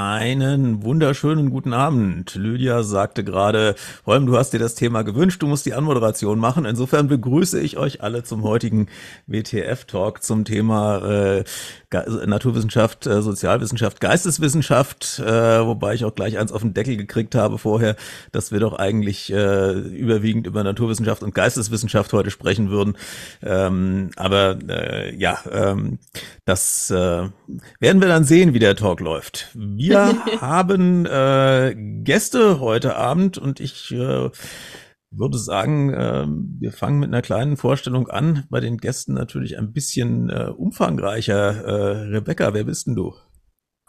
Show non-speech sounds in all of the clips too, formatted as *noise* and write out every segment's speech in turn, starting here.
Einen wunderschönen guten Abend. Lydia sagte gerade, Holm, du hast dir das Thema gewünscht, du musst die Anmoderation machen. Insofern begrüße ich euch alle zum heutigen WTF-Talk zum Thema äh, Naturwissenschaft, äh, Sozialwissenschaft, Geisteswissenschaft, äh, wobei ich auch gleich eins auf den Deckel gekriegt habe vorher, dass wir doch eigentlich äh, überwiegend über Naturwissenschaft und Geisteswissenschaft heute sprechen würden. Ähm, aber äh, ja, ähm, das äh, werden wir dann sehen, wie der Talk läuft. Wir *laughs* haben äh, Gäste heute Abend und ich äh, würde sagen, äh, wir fangen mit einer kleinen Vorstellung an. Bei den Gästen natürlich ein bisschen äh, umfangreicher. Äh, Rebecca, wer bist denn du?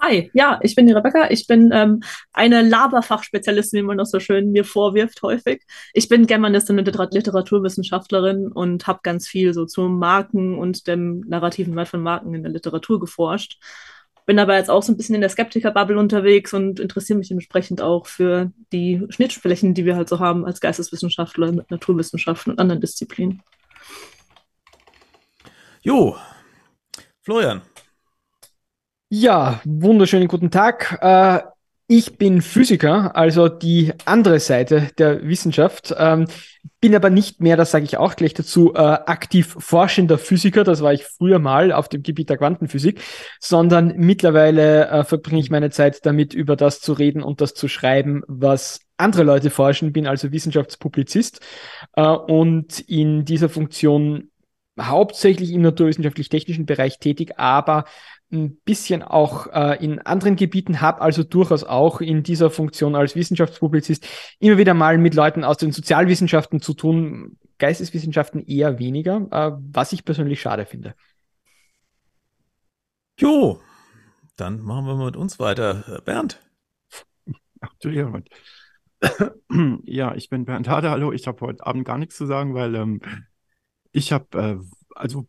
Hi, ja, ich bin die Rebecca. Ich bin ähm, eine Laberfachspezialistin, wie man das so schön mir vorwirft häufig. Ich bin Germanistin und Literaturwissenschaftlerin und habe ganz viel so zu Marken und dem narrativen Wert von Marken in der Literatur geforscht. Bin aber jetzt auch so ein bisschen in der Skeptiker-Bubble unterwegs und interessiere mich dementsprechend auch für die Schnittflächen, die wir halt so haben als Geisteswissenschaftler mit Naturwissenschaften und anderen Disziplinen. Jo, Florian. Ja, wunderschönen guten Tag. Äh, ich bin Physiker, also die andere Seite der Wissenschaft, ähm, bin aber nicht mehr, das sage ich auch gleich dazu, äh, aktiv forschender Physiker, das war ich früher mal auf dem Gebiet der Quantenphysik, sondern mittlerweile äh, verbringe ich meine Zeit damit, über das zu reden und das zu schreiben, was andere Leute forschen, bin also Wissenschaftspublizist äh, und in dieser Funktion hauptsächlich im naturwissenschaftlich-technischen Bereich tätig, aber ein bisschen auch äh, in anderen Gebieten, habe also durchaus auch in dieser Funktion als Wissenschaftspublizist immer wieder mal mit Leuten aus den Sozialwissenschaften zu tun, Geisteswissenschaften eher weniger, äh, was ich persönlich schade finde. Jo, dann machen wir mit uns weiter. Bernd. Ach du Jemand. *coughs* Ja, ich bin Bernd Hade, hallo. Ich habe heute Abend gar nichts zu sagen, weil ähm, ich habe, äh, also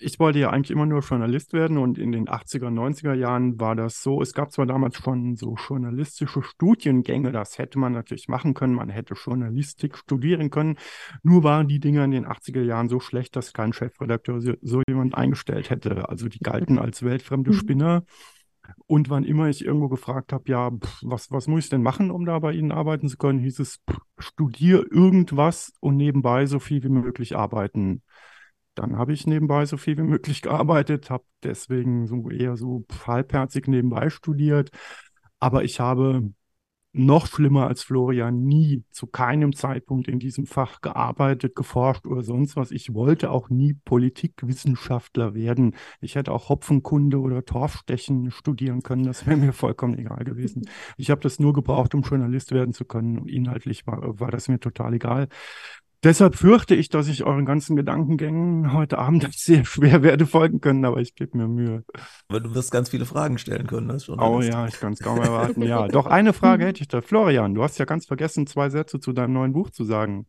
ich wollte ja eigentlich immer nur Journalist werden und in den 80er, 90er Jahren war das so. Es gab zwar damals schon so journalistische Studiengänge, das hätte man natürlich machen können. Man hätte Journalistik studieren können. Nur waren die Dinge in den 80er Jahren so schlecht, dass kein Chefredakteur so, so jemand eingestellt hätte. Also die galten als weltfremde mhm. Spinner. Und wann immer ich irgendwo gefragt habe, ja, pff, was, was muss ich denn machen, um da bei Ihnen arbeiten zu können, hieß es, pff, studier irgendwas und nebenbei so viel wie möglich arbeiten. Dann habe ich nebenbei so viel wie möglich gearbeitet, habe deswegen so eher so halbherzig nebenbei studiert. Aber ich habe noch schlimmer als Florian nie zu keinem Zeitpunkt in diesem Fach gearbeitet, geforscht oder sonst was. Ich wollte auch nie Politikwissenschaftler werden. Ich hätte auch Hopfenkunde oder Torfstechen studieren können. Das wäre mir vollkommen egal gewesen. Ich habe das nur gebraucht, um Journalist werden zu können. Inhaltlich war, war das mir total egal. Deshalb fürchte ich, dass ich euren ganzen Gedankengängen heute Abend *laughs* sehr schwer werde folgen können, aber ich gebe mir Mühe. Aber du wirst ganz viele Fragen stellen können, das schon. Oh ja, ich kann es kaum erwarten. ja, doch eine Frage hätte ich da. Florian, du hast ja ganz vergessen, zwei Sätze zu deinem neuen Buch zu sagen.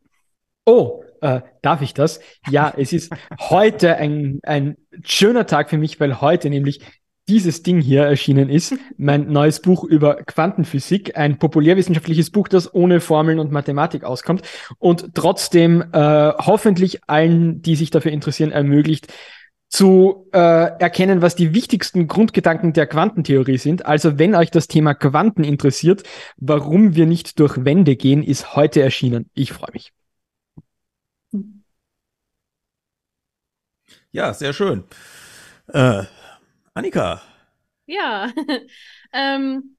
Oh, äh, darf ich das? Ja, es ist heute ein, ein schöner Tag für mich, weil heute nämlich dieses Ding hier erschienen ist, *laughs* mein neues Buch über Quantenphysik, ein populärwissenschaftliches Buch, das ohne Formeln und Mathematik auskommt und trotzdem äh, hoffentlich allen, die sich dafür interessieren, ermöglicht, zu äh, erkennen, was die wichtigsten Grundgedanken der Quantentheorie sind. Also wenn euch das Thema Quanten interessiert, warum wir nicht durch Wände gehen, ist heute erschienen. Ich freue mich. Ja, sehr schön. Äh, Annika. Ja, *laughs* ähm,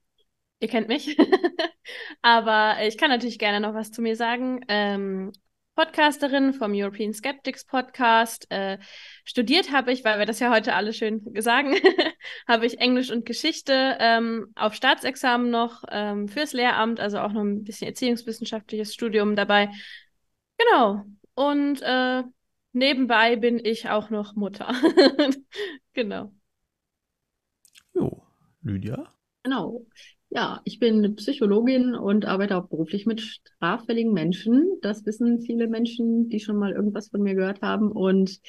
ihr kennt mich, *laughs* aber ich kann natürlich gerne noch was zu mir sagen. Ähm, Podcasterin vom European Skeptics Podcast. Äh, studiert habe ich, weil wir das ja heute alle schön sagen, *laughs* habe ich Englisch und Geschichte ähm, auf Staatsexamen noch ähm, fürs Lehramt, also auch noch ein bisschen erziehungswissenschaftliches Studium dabei. Genau. Und äh, nebenbei bin ich auch noch Mutter. genau. Jo, Lydia? Genau. Ja, ich bin Psychologin und arbeite auch beruflich mit straffälligen Menschen. Das wissen viele Menschen, die schon mal irgendwas von mir gehört haben. Und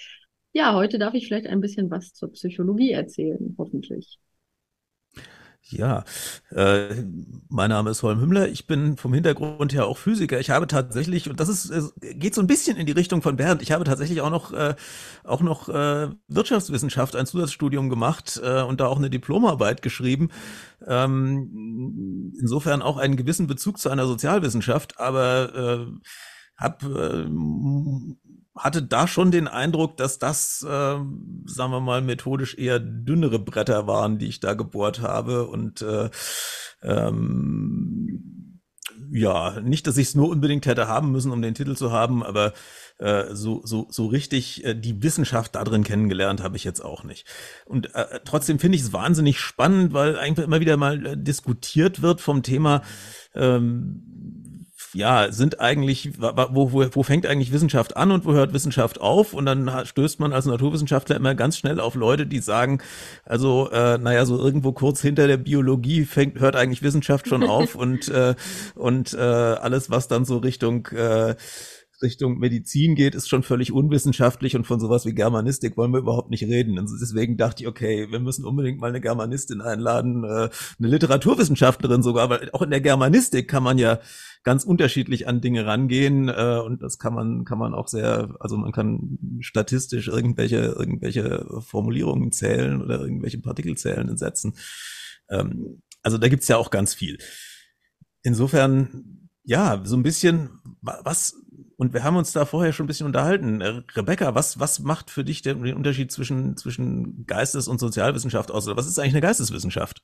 ja, heute darf ich vielleicht ein bisschen was zur Psychologie erzählen, hoffentlich. Ja, äh, mein Name ist Holm Hümmler. Ich bin vom Hintergrund her auch Physiker. Ich habe tatsächlich, und das ist, geht so ein bisschen in die Richtung von Bernd, ich habe tatsächlich auch noch, äh, auch noch äh, Wirtschaftswissenschaft, ein Zusatzstudium gemacht äh, und da auch eine Diplomarbeit geschrieben. Ähm, insofern auch einen gewissen Bezug zu einer Sozialwissenschaft, aber äh, hab, äh, hatte da schon den Eindruck, dass das, äh, sagen wir mal, methodisch eher dünnere Bretter waren, die ich da gebohrt habe. Und äh, ähm, ja, nicht, dass ich es nur unbedingt hätte haben müssen, um den Titel zu haben, aber äh, so, so, so richtig äh, die Wissenschaft da drin kennengelernt habe ich jetzt auch nicht. Und äh, trotzdem finde ich es wahnsinnig spannend, weil einfach immer wieder mal äh, diskutiert wird vom Thema, ähm, ja, sind eigentlich, wo, wo, wo fängt eigentlich Wissenschaft an und wo hört Wissenschaft auf? Und dann stößt man als Naturwissenschaftler immer ganz schnell auf Leute, die sagen, also, äh, naja, so irgendwo kurz hinter der Biologie fängt, hört eigentlich Wissenschaft schon auf *laughs* und, äh, und äh, alles, was dann so Richtung äh, Richtung Medizin geht, ist schon völlig unwissenschaftlich und von sowas wie Germanistik wollen wir überhaupt nicht reden. Und deswegen dachte ich, okay, wir müssen unbedingt mal eine Germanistin einladen, äh, eine Literaturwissenschaftlerin sogar, weil auch in der Germanistik kann man ja ganz unterschiedlich an Dinge rangehen äh, und das kann man kann man auch sehr, also man kann statistisch irgendwelche irgendwelche Formulierungen zählen oder irgendwelche Partikelzählen setzen. Ähm, also da gibt's ja auch ganz viel. Insofern ja, so ein bisschen, was und wir haben uns da vorher schon ein bisschen unterhalten. Äh, Rebecca, was, was macht für dich den, den Unterschied zwischen, zwischen Geistes- und Sozialwissenschaft aus? Oder was ist eigentlich eine Geisteswissenschaft?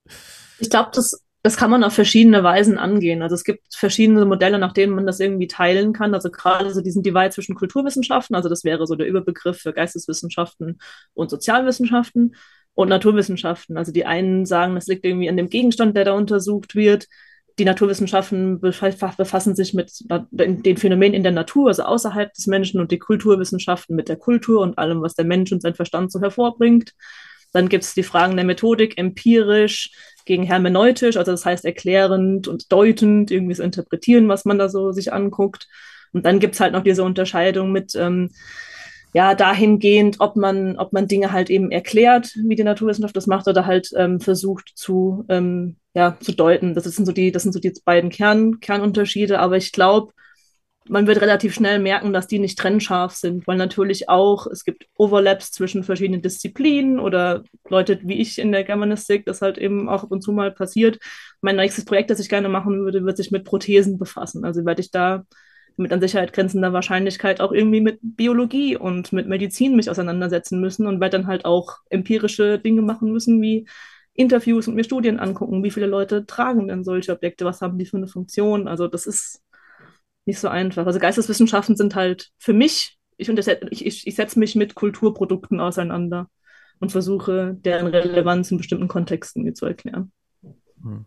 Ich glaube, das, das kann man auf verschiedene Weisen angehen. Also es gibt verschiedene Modelle, nach denen man das irgendwie teilen kann. Also gerade so diesen Divide zwischen Kulturwissenschaften, also das wäre so der Überbegriff für Geisteswissenschaften und Sozialwissenschaften und Naturwissenschaften. Also die einen sagen, das liegt irgendwie an dem Gegenstand, der da untersucht wird die Naturwissenschaften befassen sich mit den Phänomenen in der Natur, also außerhalb des Menschen, und die Kulturwissenschaften mit der Kultur und allem, was der Mensch und sein Verstand so hervorbringt. Dann gibt es die Fragen der Methodik, empirisch gegen hermeneutisch, also das heißt erklärend und deutend, irgendwie so interpretieren, was man da so sich anguckt. Und dann gibt es halt noch diese Unterscheidung mit ähm, ja, dahingehend, ob man, ob man Dinge halt eben erklärt, wie die Naturwissenschaft das macht, oder halt ähm, versucht zu, ähm, ja, zu deuten. Das sind so die, das sind so die beiden Kern, Kernunterschiede. Aber ich glaube, man wird relativ schnell merken, dass die nicht trennscharf sind, weil natürlich auch es gibt Overlaps zwischen verschiedenen Disziplinen oder Leute wie ich in der Germanistik, das halt eben auch ab und zu mal passiert. Mein nächstes Projekt, das ich gerne machen würde, wird sich mit Prothesen befassen. Also werde ich da mit an Sicherheit grenzender Wahrscheinlichkeit auch irgendwie mit Biologie und mit Medizin mich auseinandersetzen müssen und werde dann halt auch empirische Dinge machen müssen, wie Interviews und mir Studien angucken, wie viele Leute tragen denn solche Objekte, was haben die für eine Funktion. Also das ist nicht so einfach. Also Geisteswissenschaften sind halt für mich, ich, ich, ich, setze mich mit Kulturprodukten auseinander und versuche, deren Relevanz in bestimmten Kontexten mir zu erklären. Hm.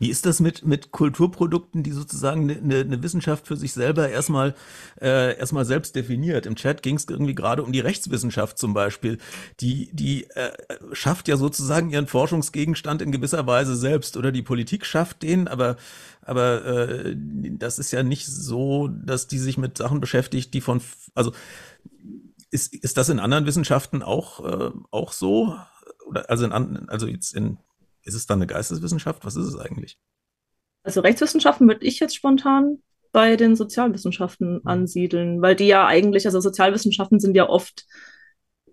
Wie ist das mit, mit Kulturprodukten, die sozusagen eine, eine Wissenschaft für sich selber erstmal, äh, erstmal selbst definiert? Im Chat ging es irgendwie gerade um die Rechtswissenschaft zum Beispiel. Die, die äh, schafft ja sozusagen ihren Forschungsgegenstand in gewisser Weise selbst oder die Politik schafft den, aber aber äh, das ist ja nicht so, dass die sich mit Sachen beschäftigt, die von, also ist, ist das in anderen Wissenschaften auch, äh, auch so? Oder also in, also jetzt in ist es dann eine Geisteswissenschaft? Was ist es eigentlich? Also Rechtswissenschaften würde ich jetzt spontan bei den Sozialwissenschaften mhm. ansiedeln, weil die ja eigentlich, also Sozialwissenschaften sind ja oft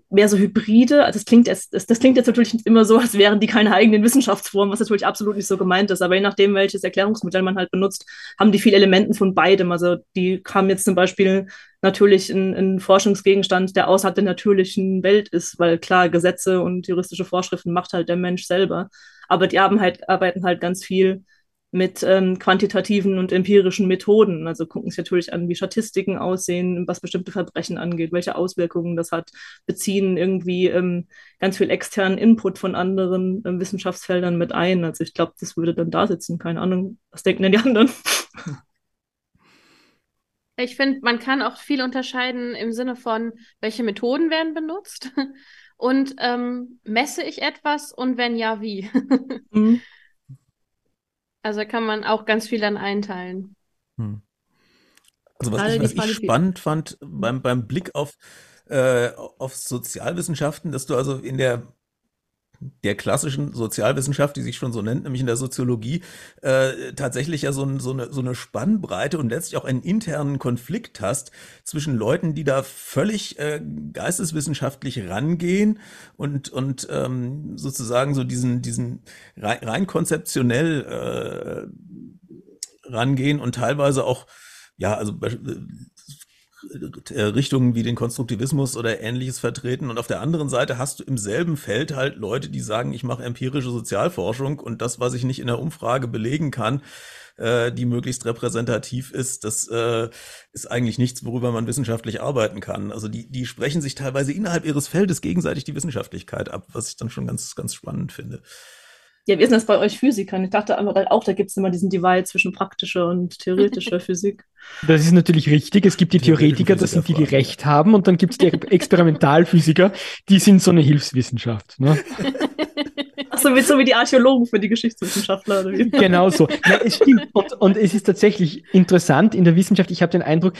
mehr so Hybride. Also das klingt, jetzt, das, das, klingt jetzt natürlich immer so, als wären die keine eigenen Wissenschaftsformen, was natürlich absolut nicht so gemeint ist. Aber je nachdem, welches Erklärungsmodell man halt benutzt, haben die viele Elementen von beidem. Also die haben jetzt zum Beispiel natürlich einen Forschungsgegenstand, der außerhalb der natürlichen Welt ist, weil klar, Gesetze und juristische Vorschriften macht halt der Mensch selber. Aber die haben halt, arbeiten halt ganz viel mit ähm, quantitativen und empirischen Methoden. Also gucken sich natürlich an, wie Statistiken aussehen, was bestimmte Verbrechen angeht, welche Auswirkungen das hat, beziehen irgendwie ähm, ganz viel externen Input von anderen ähm, Wissenschaftsfeldern mit ein. Also ich glaube, das würde dann da sitzen. Keine Ahnung, was denken denn die anderen? *laughs* Ich finde, man kann auch viel unterscheiden im Sinne von, welche Methoden werden benutzt und ähm, messe ich etwas und wenn ja, wie. *laughs* mhm. Also kann man auch ganz viel dann einteilen. Hm. Also was ich, was ich spannend fand beim, beim Blick auf, äh, auf Sozialwissenschaften, dass du also in der der klassischen Sozialwissenschaft, die sich schon so nennt, nämlich in der Soziologie, äh, tatsächlich ja so, so, eine, so eine Spannbreite und letztlich auch einen internen Konflikt hast zwischen Leuten, die da völlig äh, geisteswissenschaftlich rangehen und, und ähm, sozusagen so diesen, diesen rein, rein konzeptionell äh, rangehen und teilweise auch ja, also Richtungen wie den Konstruktivismus oder ähnliches vertreten. Und auf der anderen Seite hast du im selben Feld halt Leute, die sagen, ich mache empirische Sozialforschung und das, was ich nicht in der Umfrage belegen kann, äh, die möglichst repräsentativ ist, das äh, ist eigentlich nichts, worüber man wissenschaftlich arbeiten kann. Also die, die sprechen sich teilweise innerhalb ihres Feldes gegenseitig die Wissenschaftlichkeit ab, was ich dann schon ganz, ganz spannend finde. Ja, wie ist das bei euch Physikern? Ich dachte auch, da gibt es immer diesen Divide zwischen praktischer und theoretischer *laughs* Physik. Das ist natürlich richtig. Es gibt die Theoretiker, das sind die, die Recht haben, und dann gibt es die *laughs* Experimentalphysiker, die sind so eine Hilfswissenschaft. Ne? *laughs* Achso, wie, so wie die Archäologen für die Geschichtswissenschaftler. Oder wie? Genau so. Ja, es stimmt. Und, und es ist tatsächlich interessant in der Wissenschaft. Ich habe den Eindruck,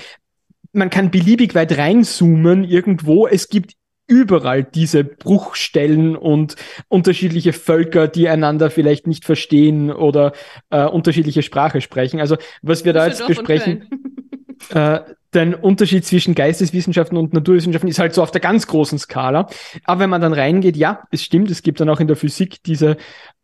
man kann beliebig weit reinzoomen irgendwo. Es gibt überall diese Bruchstellen und unterschiedliche Völker, die einander vielleicht nicht verstehen oder äh, unterschiedliche Sprache sprechen. Also was wir da jetzt besprechen, äh, der Unterschied zwischen Geisteswissenschaften und Naturwissenschaften ist halt so auf der ganz großen Skala. Aber wenn man dann reingeht, ja, es stimmt, es gibt dann auch in der Physik diese,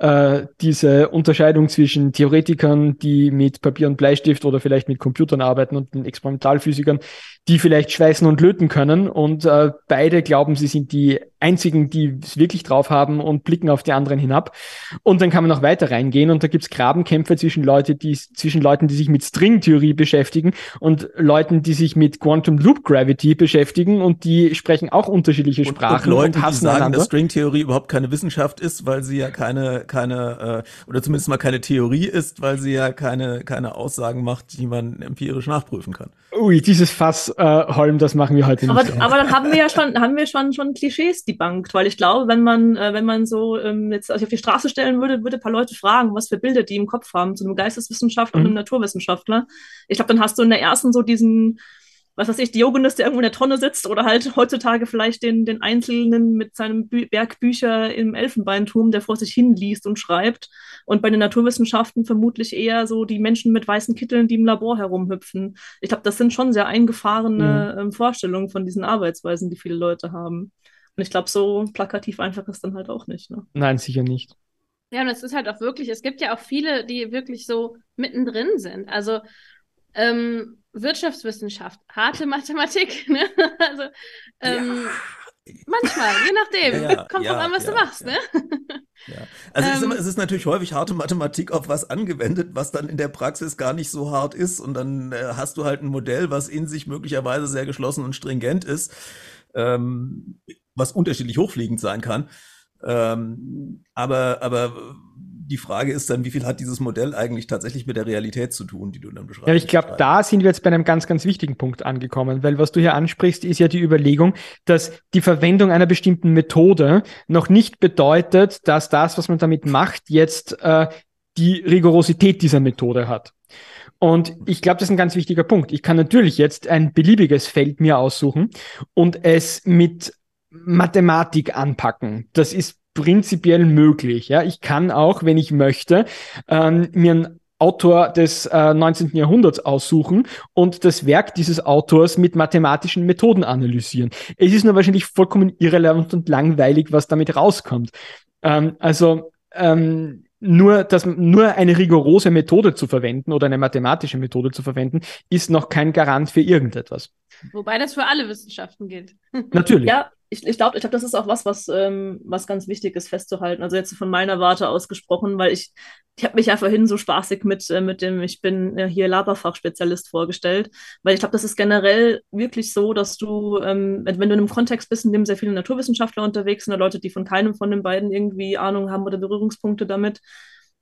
äh, diese Unterscheidung zwischen Theoretikern, die mit Papier und Bleistift oder vielleicht mit Computern arbeiten und den Experimentalphysikern, die vielleicht schweißen und löten können. Und äh, beide glauben, sie sind die einzigen, die es wirklich drauf haben und blicken auf die anderen hinab. Und dann kann man noch weiter reingehen und da gibt's Grabenkämpfe zwischen Leute, die zwischen Leuten, die sich mit Stringtheorie beschäftigen und Leuten, die sich mit Quantum Loop Gravity beschäftigen und die sprechen auch unterschiedliche Sprachen und, und Leute, und die sagen, einander. dass Stringtheorie überhaupt keine Wissenschaft ist, weil sie ja keine keine äh, oder zumindest mal keine Theorie ist, weil sie ja keine keine Aussagen macht, die man empirisch nachprüfen kann. Ui, dieses Fass, äh, Holm, das machen wir heute aber, nicht. Aber dann haben wir ja schon, haben wir schon, schon Klischees debunked, weil ich glaube, wenn man, äh, wenn man so ähm, jetzt also auf die Straße stellen würde, würde ein paar Leute fragen, was für Bilder die im Kopf haben zu einem Geisteswissenschaftler mhm. und einem Naturwissenschaftler. Ich glaube, dann hast du in der ersten so diesen was weiß ich, Diogenes, der irgendwo in der Tonne sitzt oder halt heutzutage vielleicht den, den Einzelnen mit seinem Bü Berg Bücher im Elfenbeinturm, der vor sich hin liest und schreibt. Und bei den Naturwissenschaften vermutlich eher so die Menschen mit weißen Kitteln, die im Labor herumhüpfen. Ich glaube, das sind schon sehr eingefahrene mhm. ähm, Vorstellungen von diesen Arbeitsweisen, die viele Leute haben. Und ich glaube, so plakativ einfach ist dann halt auch nicht. Ne? Nein, sicher nicht. Ja, und es ist halt auch wirklich, es gibt ja auch viele, die wirklich so mittendrin sind. Also ähm, Wirtschaftswissenschaft, harte Mathematik. *laughs* Ne? Also ähm, ja. manchmal, je nachdem. *laughs* Ja, Kommt drauf an, was du machst. Ne? Ja. Also ähm, es, ist, es ist natürlich häufig harte Mathematik auf was angewendet, was dann in der Praxis gar nicht so hart ist. Und dann äh, hast du halt ein Modell, was in sich möglicherweise sehr geschlossen und stringent ist, ähm, was unterschiedlich hochfliegend sein kann. Ähm, aber, aber die Frage ist dann, wie viel hat dieses Modell eigentlich tatsächlich mit der Realität zu tun, die du dann beschreibst? Ja, ich glaube, da sind wir jetzt bei einem ganz, ganz wichtigen Punkt angekommen, weil was du hier ansprichst, ist ja die Überlegung, dass die Verwendung einer bestimmten Methode noch nicht bedeutet, dass das, was man damit macht, jetzt äh, die Rigorosität dieser Methode hat. Und ich glaube, das ist ein ganz wichtiger Punkt. Ich kann natürlich jetzt ein beliebiges Feld mir aussuchen und es mit Mathematik anpacken. Das ist prinzipiell möglich. Ja, ich kann auch, wenn ich möchte, ähm, mir einen Autor des äh, 19. Jahrhunderts aussuchen und das Werk dieses Autors mit mathematischen Methoden analysieren. Es ist nur wahrscheinlich vollkommen irrelevant und langweilig, was damit rauskommt. Ähm, also ähm, nur, dass nur eine rigorose Methode zu verwenden oder eine mathematische Methode zu verwenden, ist noch kein Garant für irgendetwas. Wobei das für alle Wissenschaften gilt. Natürlich. Ja, ich, ich glaube, ich glaub, das ist auch was, was, ähm, was ganz wichtig ist festzuhalten. Also jetzt von meiner Warte aus gesprochen, weil ich, ich habe mich ja vorhin so spaßig mit, äh, mit dem, ich bin äh, hier Laberfachspezialist vorgestellt, weil ich glaube, das ist generell wirklich so, dass du, ähm, wenn, du in einem Kontext bist, in dem sehr viele Naturwissenschaftler unterwegs sind oder Leute, die von keinem von den beiden irgendwie Ahnung haben oder Berührungspunkte damit,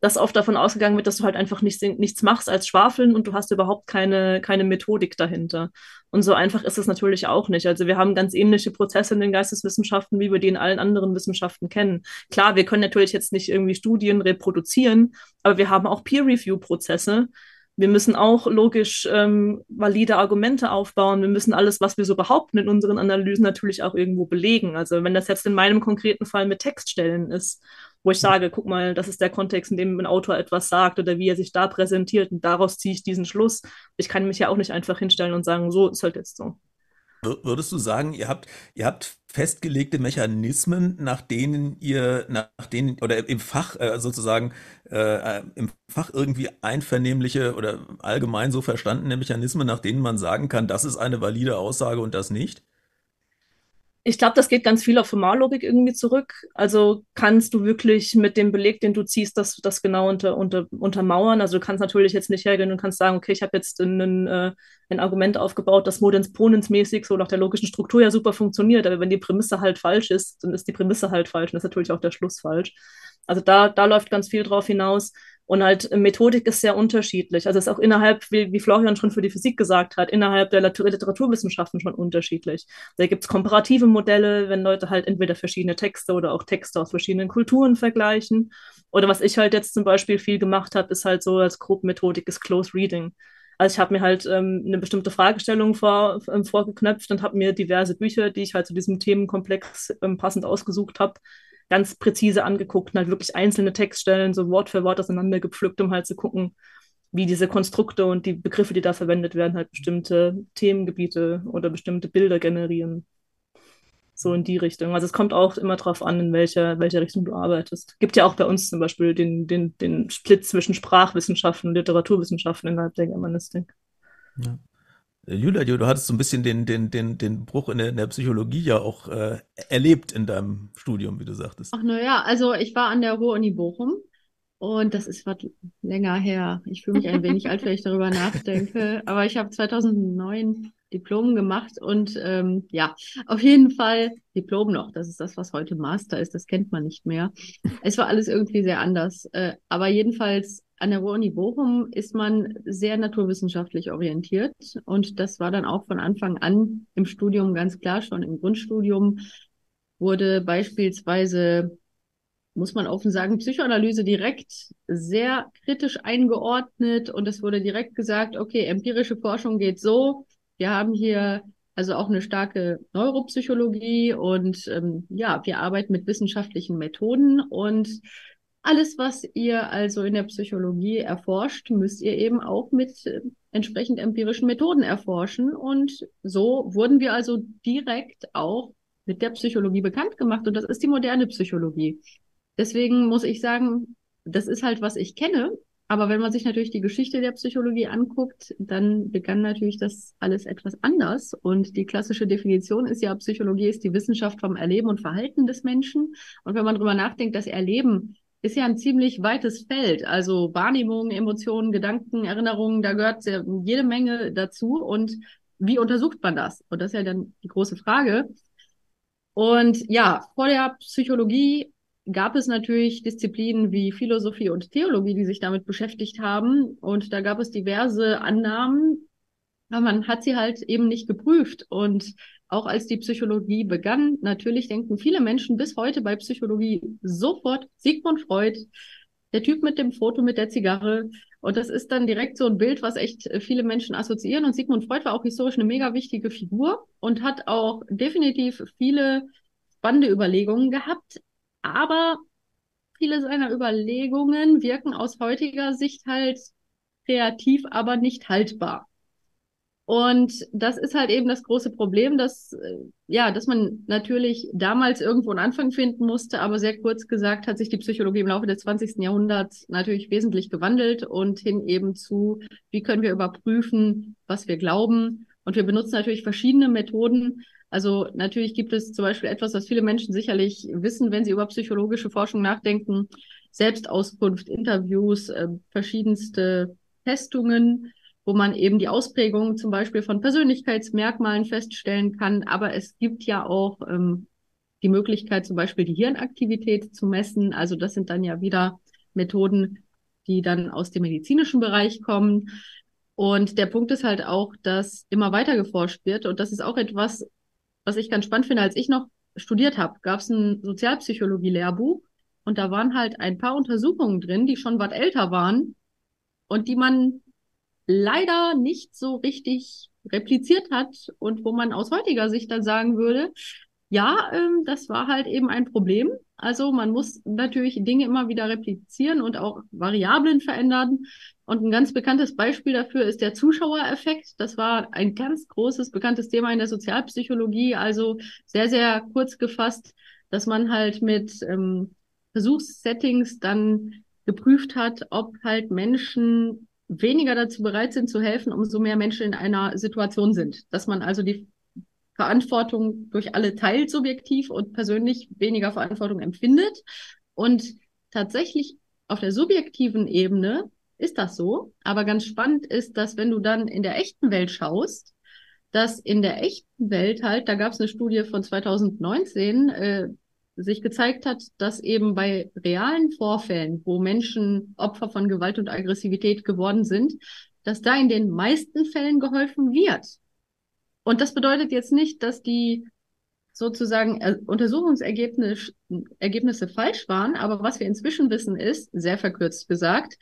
dass oft davon ausgegangen wird, dass du halt einfach nichts, nichts machst als Schwafeln und du hast überhaupt keine, keine Methodik dahinter. Und so einfach ist es natürlich auch nicht. Also wir haben ganz ähnliche Prozesse in den Geisteswissenschaften, wie wir die in allen anderen Wissenschaften kennen. Klar, wir können natürlich jetzt nicht irgendwie Studien reproduzieren, aber wir haben auch Peer-Review-Prozesse, Wir müssen auch logisch ähm, valide Argumente aufbauen. Wir müssen alles, was wir so behaupten in unseren Analysen, natürlich auch irgendwo belegen. Also wenn das jetzt in meinem konkreten Fall mit Textstellen ist, wo ich sage, guck mal, das ist der Kontext, in dem ein Autor etwas sagt oder wie er sich da präsentiert und daraus ziehe ich diesen Schluss. Ich kann mich ja auch nicht einfach hinstellen und sagen, so ist halt jetzt so. Würdest du sagen, ihr habt, ihr habt festgelegte Mechanismen, nach denen ihr, nach denen, oder im Fach äh, sozusagen, äh, im Fach irgendwie einvernehmliche oder allgemein so verstandene Mechanismen, nach denen man sagen kann, das ist eine valide Aussage und das nicht? Ich glaube, das geht ganz viel auf Formallogik irgendwie zurück. Also kannst du wirklich mit dem Beleg, den du ziehst, das, das genau unter, unter, untermauern. Also du kannst natürlich jetzt nicht hergehen und kannst sagen, okay, ich habe jetzt einen, äh, ein Argument aufgebaut, das modens-ponens-mäßig so nach der logischen Struktur ja super funktioniert. Aber wenn die Prämisse halt falsch ist, dann ist die Prämisse halt falsch und ist natürlich auch der Schluss falsch. Also da, da läuft ganz viel drauf hinaus. Und halt Methodik ist sehr unterschiedlich. Also es ist auch innerhalb, wie, wie Florian schon für die Physik gesagt hat, innerhalb der Literaturwissenschaften schon unterschiedlich. Da gibt es komparative Modelle, wenn Leute halt entweder verschiedene Texte oder auch Texte aus verschiedenen Kulturen vergleichen. Oder was ich halt jetzt zum Beispiel viel gemacht habe, ist halt so als Gruppenmethodik ist Close Reading. Also ich habe mir halt ähm, eine bestimmte Fragestellung vor, ähm, vorgeknöpft und habe mir diverse Bücher, die ich halt zu diesem Themenkomplex ähm, passend ausgesucht habe, ganz präzise angeguckt und halt wirklich einzelne Textstellen so Wort für Wort auseinandergepflückt, um halt zu gucken, wie diese Konstrukte und die Begriffe, die da verwendet werden, halt bestimmte Themengebiete oder bestimmte Bilder generieren. So in die Richtung. Also es kommt auch immer darauf an, in welcher, welcher Richtung du arbeitest. Gibt ja auch bei uns zum Beispiel den, den, den Split zwischen Sprachwissenschaften und Literaturwissenschaften innerhalb der Germanistik. Ja. Äh, Julia, du hattest so ein bisschen den, den, den, den Bruch in der, in der Psychologie ja auch äh, erlebt in deinem Studium, wie du sagtest. Ach, naja, also ich war an der Ruhr-Uni Bochum und das ist was länger her. Ich fühle mich ein wenig alt, wenn ich darüber nachdenke. *laughs* Aber ich habe 2009 Diplom gemacht und ähm, ja, auf jeden Fall Diplom noch. Das ist das, was heute Master ist. Das kennt man nicht mehr. Es war alles irgendwie sehr anders. Äh, aber jedenfalls an der Ruhr-Uni Bochum ist man sehr naturwissenschaftlich orientiert und das war dann auch von Anfang an im Studium ganz klar schon im Grundstudium wurde beispielsweise muss man offen sagen, Psychoanalyse direkt sehr kritisch eingeordnet und es wurde direkt gesagt, okay, empirische Forschung geht so, wir haben hier also auch eine starke Neuropsychologie und ähm, ja, wir arbeiten mit wissenschaftlichen Methoden und alles, was ihr also in der Psychologie erforscht, müsst ihr eben auch mit äh, entsprechend empirischen Methoden erforschen. Und so wurden wir also direkt auch mit der Psychologie bekannt gemacht. Und das ist die moderne Psychologie. Deswegen muss ich sagen, das ist halt, was ich kenne. Aber wenn man sich natürlich die Geschichte der Psychologie anguckt, dann begann natürlich das alles etwas anders. Und die klassische Definition ist ja, Psychologie ist die Wissenschaft vom Erleben und Verhalten des Menschen. Und wenn man drüber nachdenkt, das Erleben ist ja ein ziemlich weites Feld. Also Wahrnehmungen, Emotionen, Gedanken, Erinnerungen, da gehört jede Menge dazu. Und wie untersucht man das? Und das ist ja dann die große Frage. Und ja, vor der Psychologie gab es natürlich Disziplinen wie Philosophie und Theologie, die sich damit beschäftigt haben. Und da gab es diverse Annahmen, aber man hat sie halt eben nicht geprüft. Und auch als die Psychologie begann, natürlich denken viele Menschen bis heute bei Psychologie sofort Sigmund Freud, der Typ mit dem Foto mit der Zigarre. Und das ist dann direkt so ein Bild, was echt viele Menschen assoziieren. Und Sigmund Freud war auch historisch eine mega wichtige Figur und hat auch definitiv viele spannende Überlegungen gehabt. Aber viele seiner Überlegungen wirken aus heutiger Sicht halt kreativ, aber nicht haltbar. Und das ist halt eben das große Problem, dass, äh, ja, dass man natürlich damals irgendwo einen Anfang finden musste, aber sehr kurz gesagt hat sich die Psychologie im Laufe des 20. Jahrhunderts natürlich wesentlich gewandelt und hin eben zu, wie können wir überprüfen, was wir glauben. Und wir benutzen natürlich verschiedene Methoden. Also natürlich gibt es zum Beispiel etwas, was viele Menschen sicherlich wissen, wenn sie über psychologische Forschung nachdenken. Selbstauskunft, Interviews, äh, verschiedenste Testungen wo man eben die Ausprägung zum Beispiel von Persönlichkeitsmerkmalen feststellen kann. Aber es gibt ja auch ähm, die Möglichkeit, zum Beispiel die Hirnaktivität zu messen. Also das sind dann ja wieder Methoden, die dann aus dem medizinischen Bereich kommen. Und der Punkt ist halt auch, dass immer weiter geforscht wird. Und das ist auch etwas, was ich ganz spannend finde. Als ich noch studiert habe, gab es ein Sozialpsychologie-Lehrbuch und da waren halt ein paar Untersuchungen drin, die schon was älter waren und die man leider nicht so richtig repliziert hat und wo man aus heutiger Sicht dann sagen würde, ja, ähm, das war halt eben ein Problem. Also man muss natürlich Dinge immer wieder replizieren und auch Variablen verändern. Und ein ganz bekanntes Beispiel dafür ist der Zuschauereffekt. Das war ein ganz großes, bekanntes Thema in der Sozialpsychologie. Also sehr, sehr kurz gefasst, dass man halt mit ähm, Versuchssettings dann geprüft hat, ob halt Menschen weniger dazu bereit sind zu helfen, umso mehr Menschen in einer Situation sind. Dass man also die Verantwortung durch alle teilt, subjektiv und persönlich weniger Verantwortung empfindet. Und tatsächlich auf der subjektiven Ebene ist das so. Aber ganz spannend ist, dass wenn du dann in der echten Welt schaust, dass in der echten Welt halt, da gab es eine Studie von 2019, äh, sich gezeigt hat, dass eben bei realen Vorfällen, wo Menschen Opfer von Gewalt und Aggressivität geworden sind, dass da in den meisten Fällen geholfen wird. Und das bedeutet jetzt nicht, dass die sozusagen äh, Untersuchungsergebnisse Ergebnisse falsch waren, aber was wir inzwischen wissen ist, sehr verkürzt gesagt,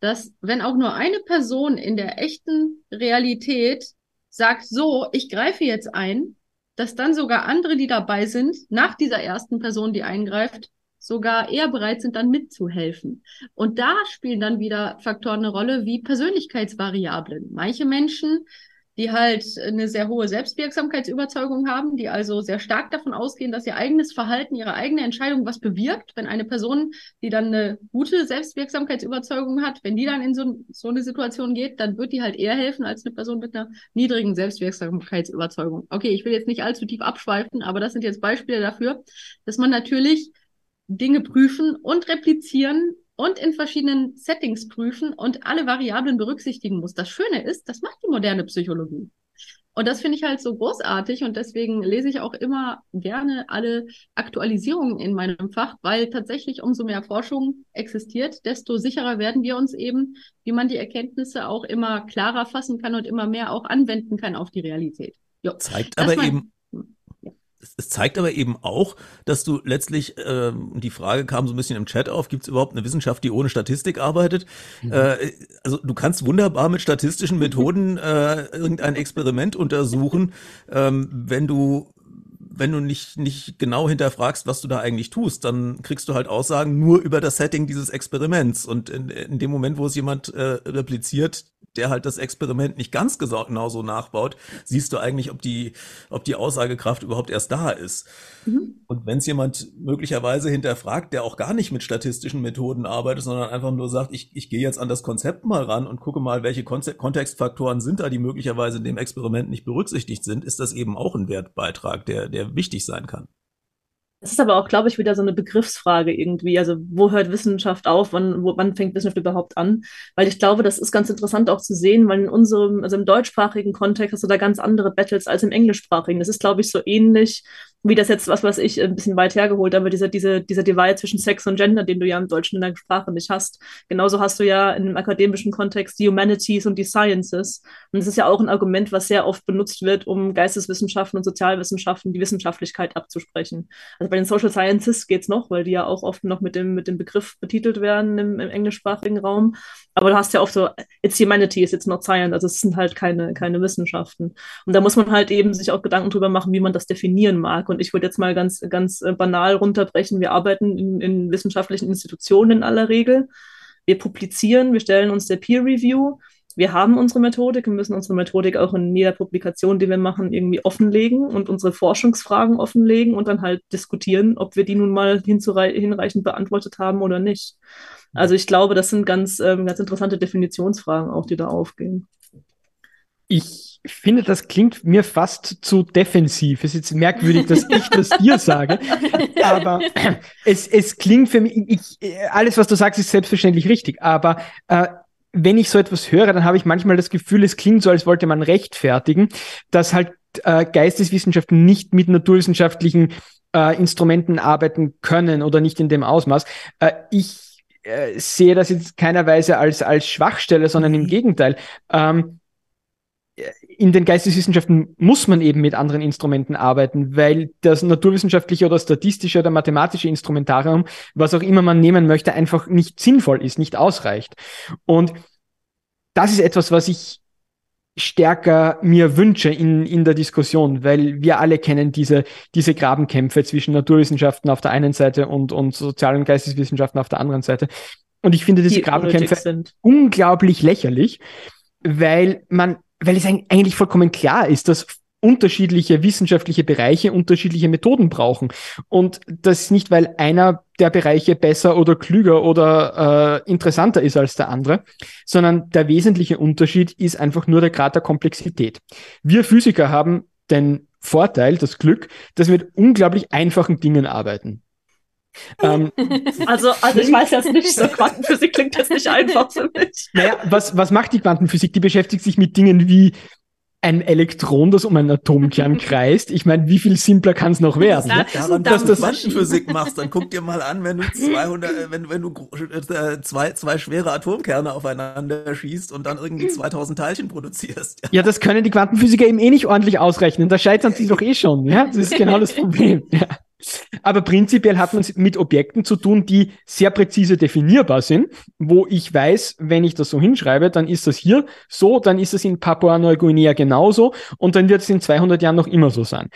dass wenn auch nur eine Person in der echten Realität sagt, so, ich greife jetzt ein, dass dann sogar andere, die dabei sind, nach dieser ersten Person, die eingreift, sogar eher bereit sind, dann mitzuhelfen. Und da spielen dann wieder Faktoren eine Rolle wie Persönlichkeitsvariablen. Manche Menschen die halt eine sehr hohe Selbstwirksamkeitsüberzeugung haben, die also sehr stark davon ausgehen, dass ihr eigenes Verhalten, ihre eigene Entscheidung was bewirkt. Wenn eine Person, die dann eine gute Selbstwirksamkeitsüberzeugung hat, wenn die dann in so, so eine Situation geht, dann wird die halt eher helfen als eine Person mit einer niedrigen Selbstwirksamkeitsüberzeugung. Okay, ich will jetzt nicht allzu tief abschweifen, aber das sind jetzt Beispiele dafür, dass man natürlich Dinge prüfen und replizieren und in verschiedenen Settings prüfen und alle Variablen berücksichtigen muss. Das Schöne ist, das macht die moderne Psychologie. Und das finde ich halt so großartig und deswegen lese ich auch immer gerne alle Aktualisierungen in meinem Fach, weil tatsächlich umso mehr Forschung existiert, desto sicherer werden wir uns eben, wie man die Erkenntnisse auch immer klarer fassen kann und immer mehr auch anwenden kann auf die Realität. Jo. Zeigt aber eben es zeigt aber eben auch, dass du letztlich, äh, die Frage kam so ein bisschen im Chat auf, gibt es überhaupt eine Wissenschaft, die ohne Statistik arbeitet? Mhm. Äh, also du kannst wunderbar mit statistischen Methoden äh, irgendein Experiment untersuchen, ähm, wenn du wenn du nicht, nicht genau hinterfragst, was du da eigentlich tust, dann kriegst du halt Aussagen nur über das Setting dieses Experiments. Und in, in dem Moment, wo es jemand äh, repliziert, der halt das Experiment nicht ganz genau so nachbaut, siehst du eigentlich, ob die, ob die Aussagekraft überhaupt erst da ist. Mhm. Und wenn es jemand möglicherweise hinterfragt, der auch gar nicht mit statistischen Methoden arbeitet, sondern einfach nur sagt, ich, ich gehe jetzt an das Konzept mal ran und gucke mal, welche Kontextfaktoren sind da, die möglicherweise in dem Experiment nicht berücksichtigt sind, ist das eben auch ein Wertbeitrag, der, der wichtig sein kann. Es ist aber auch, glaube ich, wieder so eine Begriffsfrage irgendwie. Also wo hört Wissenschaft auf? Wann, wo, wann fängt Wissenschaft überhaupt an? Weil ich glaube, das ist ganz interessant auch zu sehen, weil in unserem, also im deutschsprachigen Kontext hast du da ganz andere Battles als im englischsprachigen. Das ist, glaube ich, so ähnlich wie das jetzt, was weiß ich, ein bisschen weit hergeholt, aber dieser, diese, dieser Divide zwischen Sex und Gender, den du ja im Deutschen in der Sprache nicht hast. Genauso hast du ja in einem akademischen Kontext die Humanities und die Sciences. Und das ist ja auch ein Argument, was sehr oft benutzt wird, um Geisteswissenschaften und Sozialwissenschaften die Wissenschaftlichkeit abzusprechen. Also bei den Social Sciences geht's noch, weil die ja auch oft noch mit dem, mit dem Begriff betitelt werden im, im englischsprachigen Raum. Aber du hast ja oft so, it's humanities, it's not science, also es sind halt keine, keine Wissenschaften. Und da muss man halt eben sich auch Gedanken drüber machen, wie man das definieren mag. Und ich würde jetzt mal ganz, ganz äh, banal runterbrechen. Wir arbeiten in, in wissenschaftlichen Institutionen in aller Regel. Wir publizieren, wir stellen uns der Peer Review. Wir haben unsere Methodik, wir müssen unsere Methodik auch in jeder Publikation, die wir machen, irgendwie offenlegen und unsere Forschungsfragen offenlegen und dann halt diskutieren, ob wir die nun mal hinreichend beantwortet haben oder nicht. Also ich glaube, das sind ganz, ähm, ganz interessante Definitionsfragen auch, die da aufgehen. Ich ich finde, das klingt mir fast zu defensiv. Es ist jetzt merkwürdig, dass ich das dir sage, *laughs* aber es, es klingt für mich, ich, alles, was du sagst, ist selbstverständlich richtig, aber äh, wenn ich so etwas höre, dann habe ich manchmal das Gefühl, es klingt so, als wollte man rechtfertigen, dass halt äh, Geisteswissenschaften nicht mit naturwissenschaftlichen äh, Instrumenten arbeiten können oder nicht in dem Ausmaß. Äh, ich äh, sehe das jetzt keiner Weise als, als Schwachstelle, sondern im mhm. Gegenteil. Ähm, in den Geisteswissenschaften muss man eben mit anderen Instrumenten arbeiten, weil das naturwissenschaftliche oder statistische oder mathematische Instrumentarium, was auch immer man nehmen möchte, einfach nicht sinnvoll ist, nicht ausreicht. Und das ist etwas, was ich stärker mir wünsche in, in der Diskussion, weil wir alle kennen diese, diese Grabenkämpfe zwischen Naturwissenschaften auf der einen Seite und, und Sozial- und Geisteswissenschaften auf der anderen Seite. Und ich finde diese Die Grabenkämpfe unglaublich lächerlich, weil man, weil es eig- eigentlich vollkommen klar ist, dass unterschiedliche wissenschaftliche Bereiche unterschiedliche Methoden brauchen. Und das nicht, weil einer der Bereiche besser oder klüger oder äh, interessanter ist als der andere, sondern der wesentliche Unterschied ist einfach nur der Grad der Komplexität. Wir Physiker haben den Vorteil, das Glück, dass wir mit unglaublich einfachen Dingen arbeiten. Ähm, *laughs* Also, also ich weiß jetzt nicht, so Quantenphysik klingt jetzt nicht einfach für mich. Naja, was, was macht die Quantenphysik? Die beschäftigt sich mit Dingen wie ein Elektron, das um einen Atomkern *laughs* kreist. Ich meine, wie viel simpler kann es noch werden? Ja, Ne? das ein dass du Dampfmaschine. Quantenphysik machst, dann guck dir mal an, wenn du 200, äh, wenn, wenn du äh, zwei, zwei schwere Atomkerne aufeinander schießt und dann irgendwie *clears throat* 2000 Teilchen produzierst. Ja. Ja, das können die Quantenphysiker eben eh nicht ordentlich ausrechnen. Da scheitern sie doch eh schon. Ja, das ist genau das Problem. Ja. Aber prinzipiell hat man es mit Objekten zu tun, die sehr präzise definierbar sind, wo ich weiß, wenn ich das so hinschreibe, dann ist das hier so, dann ist es in Papua-Neuguinea genauso und dann wird es in 200 Jahren noch immer so sein.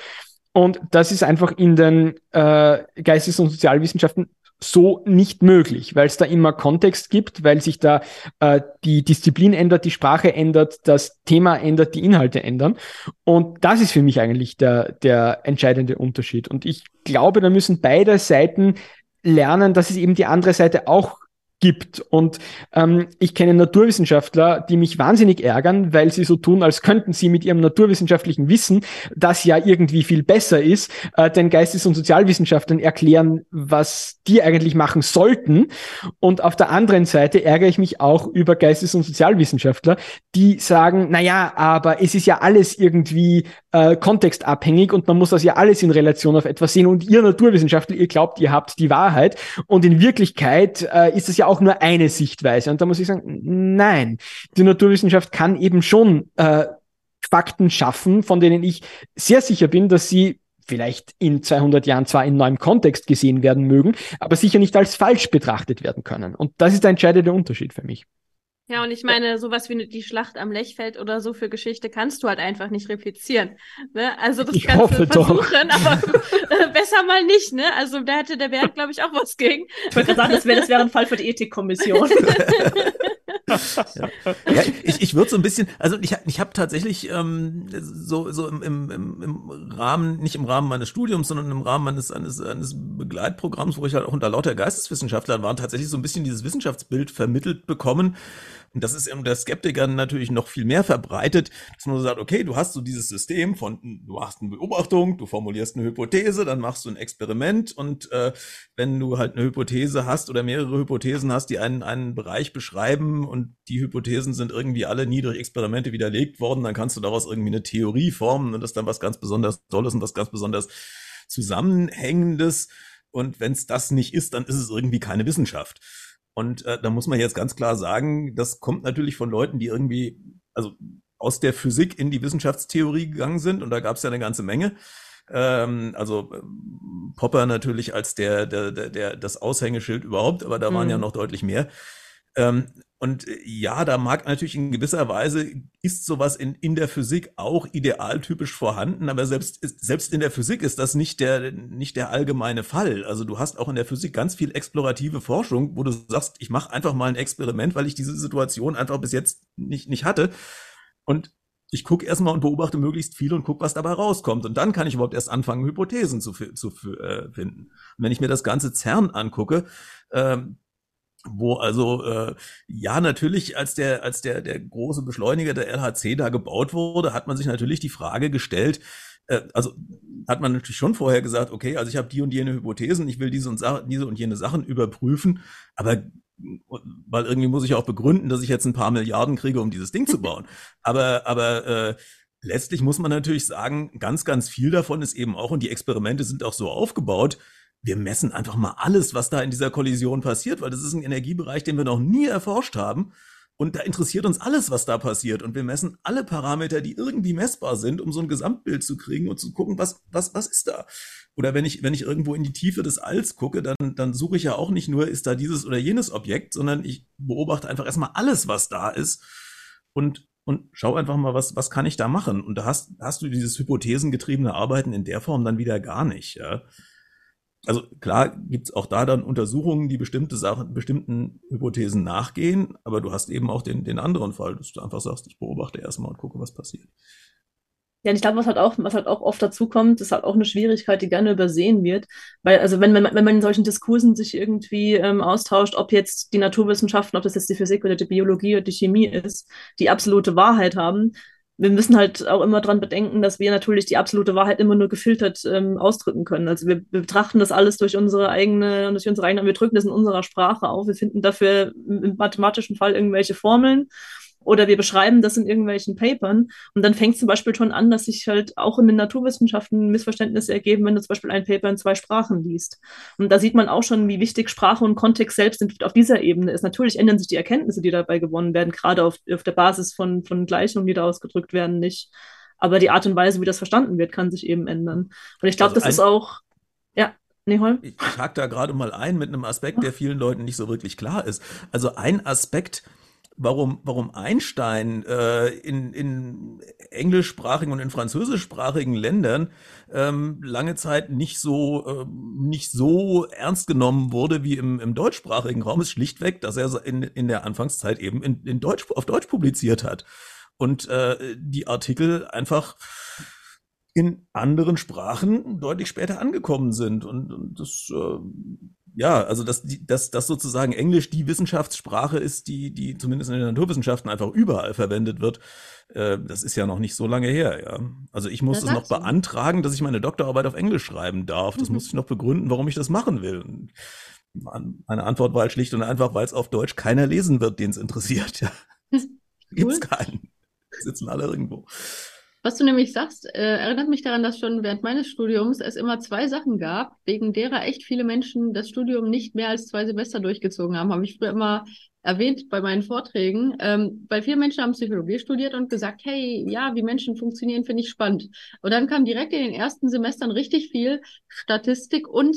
Und das ist einfach in den äh, Geistes- und Sozialwissenschaften so nicht möglich, weil es da immer Kontext gibt, weil sich da äh, die Disziplin ändert, die Sprache ändert, das Thema ändert, die Inhalte ändern. Und das ist für mich eigentlich der, der entscheidende Unterschied. Und ich glaube, da müssen beide Seiten lernen, dass es eben die andere Seite auch gibt. Und ähm, ich kenne Naturwissenschaftler, die mich wahnsinnig ärgern, weil sie so tun, als könnten sie mit ihrem naturwissenschaftlichen Wissen, das ja irgendwie viel besser ist, äh, den Geistes- und Sozialwissenschaftlern erklären, was die eigentlich machen sollten. Und auf der anderen Seite ärgere ich mich auch über Geistes- und Sozialwissenschaftler, die sagen, na ja, aber es ist ja alles irgendwie äh, kontextabhängig und man muss das ja alles in Relation auf etwas sehen. Und ihr Naturwissenschaftler, ihr glaubt, ihr habt die Wahrheit. Und in Wirklichkeit äh, ist es ja auch nur eine Sichtweise. Und da muss ich sagen, nein, die Naturwissenschaft kann eben schon äh, Fakten schaffen, von denen ich sehr sicher bin, dass sie vielleicht in 200 Jahren zwar in neuem Kontext gesehen werden mögen, aber sicher nicht als falsch betrachtet werden können. Und das ist der entscheidende Unterschied für mich. Ja, und ich meine, sowas wie die Schlacht am Lechfeld oder so für Geschichte kannst du halt einfach nicht replizieren. Ne? Also das Ich kannst hoffe du doch. versuchen, aber *laughs* äh, besser mal nicht, ne? Also da hätte der Bernd, glaube ich, auch was gegen. Ich wollte gerade sagen, das wäre das wäre ein Fall für die Ethikkommission. *laughs* Ja, ich, ich würde so ein bisschen, also ich, ich habe tatsächlich ähm, so, so im, im, im, im Rahmen, nicht im Rahmen meines Studiums, sondern im Rahmen meines eines, eines Begleitprogramms, wo ich halt auch unter lauter Geisteswissenschaftlern war, tatsächlich so ein bisschen dieses Wissenschaftsbild vermittelt bekommen. Und das ist unter Skeptikern natürlich noch viel mehr verbreitet, dass man so sagt, okay, du hast so dieses System von, du machst eine Beobachtung, du formulierst eine Hypothese, dann machst du ein Experiment und äh, wenn du halt eine Hypothese hast oder mehrere Hypothesen hast, die einen, einen Bereich beschreiben und die Hypothesen sind irgendwie alle nie durch Experimente widerlegt worden, dann kannst du daraus irgendwie eine Theorie formen und das ist dann was ganz besonders Tolles und was ganz besonders Zusammenhängendes. Und wenn es das nicht ist, dann ist es irgendwie keine Wissenschaft. Und äh, da muss man jetzt ganz klar sagen, das kommt natürlich von Leuten, die irgendwie, also aus der Physik in die Wissenschaftstheorie gegangen sind. Und da gab es ja eine ganze Menge. Ähm, also ähm, Popper natürlich als der, der, der, der, das Aushängeschild überhaupt, aber da waren Mhm. ja noch deutlich mehr. Ähm, und äh, ja, da mag natürlich in gewisser Weise ist sowas in, in der Physik auch idealtypisch vorhanden, aber selbst, selbst in der Physik ist das nicht der, nicht der allgemeine Fall. Also du hast auch in der Physik ganz viel explorative Forschung, wo du sagst, ich mache einfach mal ein Experiment, weil ich diese Situation einfach bis jetzt nicht, nicht hatte. Und ich gucke erstmal und beobachte möglichst viel und gucke, was dabei rauskommt. Und dann kann ich überhaupt erst anfangen, Hypothesen zu, zu äh, finden. Und wenn ich mir das ganze CERN angucke, ähm, wo also äh, ja natürlich als der als der der große Beschleuniger der LHC da gebaut wurde, hat man sich natürlich die Frage gestellt, äh, also hat man natürlich schon vorher gesagt, okay, also ich habe die und jene Hypothesen, ich will diese und Sa diese und jene Sachen überprüfen, aber weil irgendwie muss ich auch begründen, dass ich jetzt ein paar Milliarden kriege, um dieses Ding zu bauen. *laughs* Aber aber äh, letztlich muss man natürlich sagen, ganz ganz viel davon ist eben auch und die Experimente sind auch so aufgebaut, wir messen einfach mal alles, was da in dieser Kollision passiert, weil das ist ein Energiebereich, den wir noch nie erforscht haben. Und da interessiert uns alles, was da passiert. Und wir messen alle Parameter, die irgendwie messbar sind, um so ein Gesamtbild zu kriegen und zu gucken, was, was, was ist da? Oder wenn ich, wenn ich irgendwo in die Tiefe des Alls gucke, dann, dann suche ich ja auch nicht nur, ist da dieses oder jenes Objekt, sondern ich beobachte einfach erstmal alles, was da ist. und und schau einfach mal, was, was kann ich da machen? Und da hast, hast du dieses hypothesengetriebene Arbeiten in der Form dann wieder gar nicht. Ja? Also klar gibt's auch da dann Untersuchungen, die bestimmte Sachen, bestimmten Hypothesen nachgehen, aber du hast eben auch den, den anderen Fall, dass du einfach sagst, ich beobachte erstmal und gucke, was passiert. Ja, ich glaube, was halt auch, was halt auch oft dazu kommt, ist halt auch eine Schwierigkeit, die gerne übersehen wird. Weil, also wenn man, wenn man in solchen Diskursen sich irgendwie ähm, austauscht, ob jetzt die Naturwissenschaften, ob das jetzt die Physik oder die Biologie oder die Chemie ist, die absolute Wahrheit haben, wir müssen halt auch immer dran bedenken, dass wir natürlich die absolute Wahrheit immer nur gefiltert ähm, ausdrücken können. Also wir, wir, betrachten das alles durch unsere eigene, durch unsere eigene, wir drücken das in unserer Sprache auf. Wir finden dafür im mathematischen Fall irgendwelche Formeln oder wir beschreiben das in irgendwelchen Papern. Und dann fängt es zum Beispiel schon an, dass sich halt auch in den Naturwissenschaften Missverständnisse ergeben, wenn du zum Beispiel ein Paper in zwei Sprachen liest. Und da sieht man auch schon, wie wichtig Sprache und Kontext selbst sind auf dieser Ebene ist. Natürlich ändern sich die Erkenntnisse, die dabei gewonnen werden, gerade auf, auf der Basis von, von Gleichungen, die da ausgedrückt werden, nicht. Aber die Art und Weise, wie das verstanden wird, kann sich eben ändern. Und ich glaube, also das ist auch, ja, Nee? Ich hake da gerade mal ein mit einem Aspekt, der vielen Leuten nicht so wirklich klar ist. Also ein Aspekt, warum, warum Einstein äh, in, in englischsprachigen und in französischsprachigen Ländern ähm, lange Zeit nicht so, äh, nicht so ernst genommen wurde wie im, im deutschsprachigen Raum, ist schlichtweg, dass er in, in der Anfangszeit eben in, in Deutsch, auf Deutsch publiziert hat. Und äh, die Artikel einfach in anderen Sprachen deutlich später angekommen sind. Und, und das äh, ja, also dass, dass, dass sozusagen Englisch die Wissenschaftssprache ist, die, die zumindest in den Naturwissenschaften einfach überall verwendet wird, äh, das ist ja noch nicht so lange her, ja. Also ich muss es noch beantragen, dass ich meine Doktorarbeit auf Englisch schreiben darf. Das mhm. muss ich noch begründen, warum ich das machen will. Und meine Antwort war halt schlicht und einfach, weil es auf Deutsch keiner lesen wird, den es interessiert, ja. *laughs* Gibt's keinen. Sitzen alle irgendwo. Was du nämlich sagst, äh, erinnert mich daran, dass schon während meines Studiums es immer zwei Sachen gab, wegen derer echt viele Menschen das Studium nicht mehr als zwei Semester durchgezogen haben. Habe ich früher immer erwähnt bei meinen Vorträgen, ähm, weil viele Menschen haben Psychologie studiert und gesagt, hey, ja, wie Menschen funktionieren, finde ich spannend. Und dann kam direkt in den ersten Semestern richtig viel Statistik und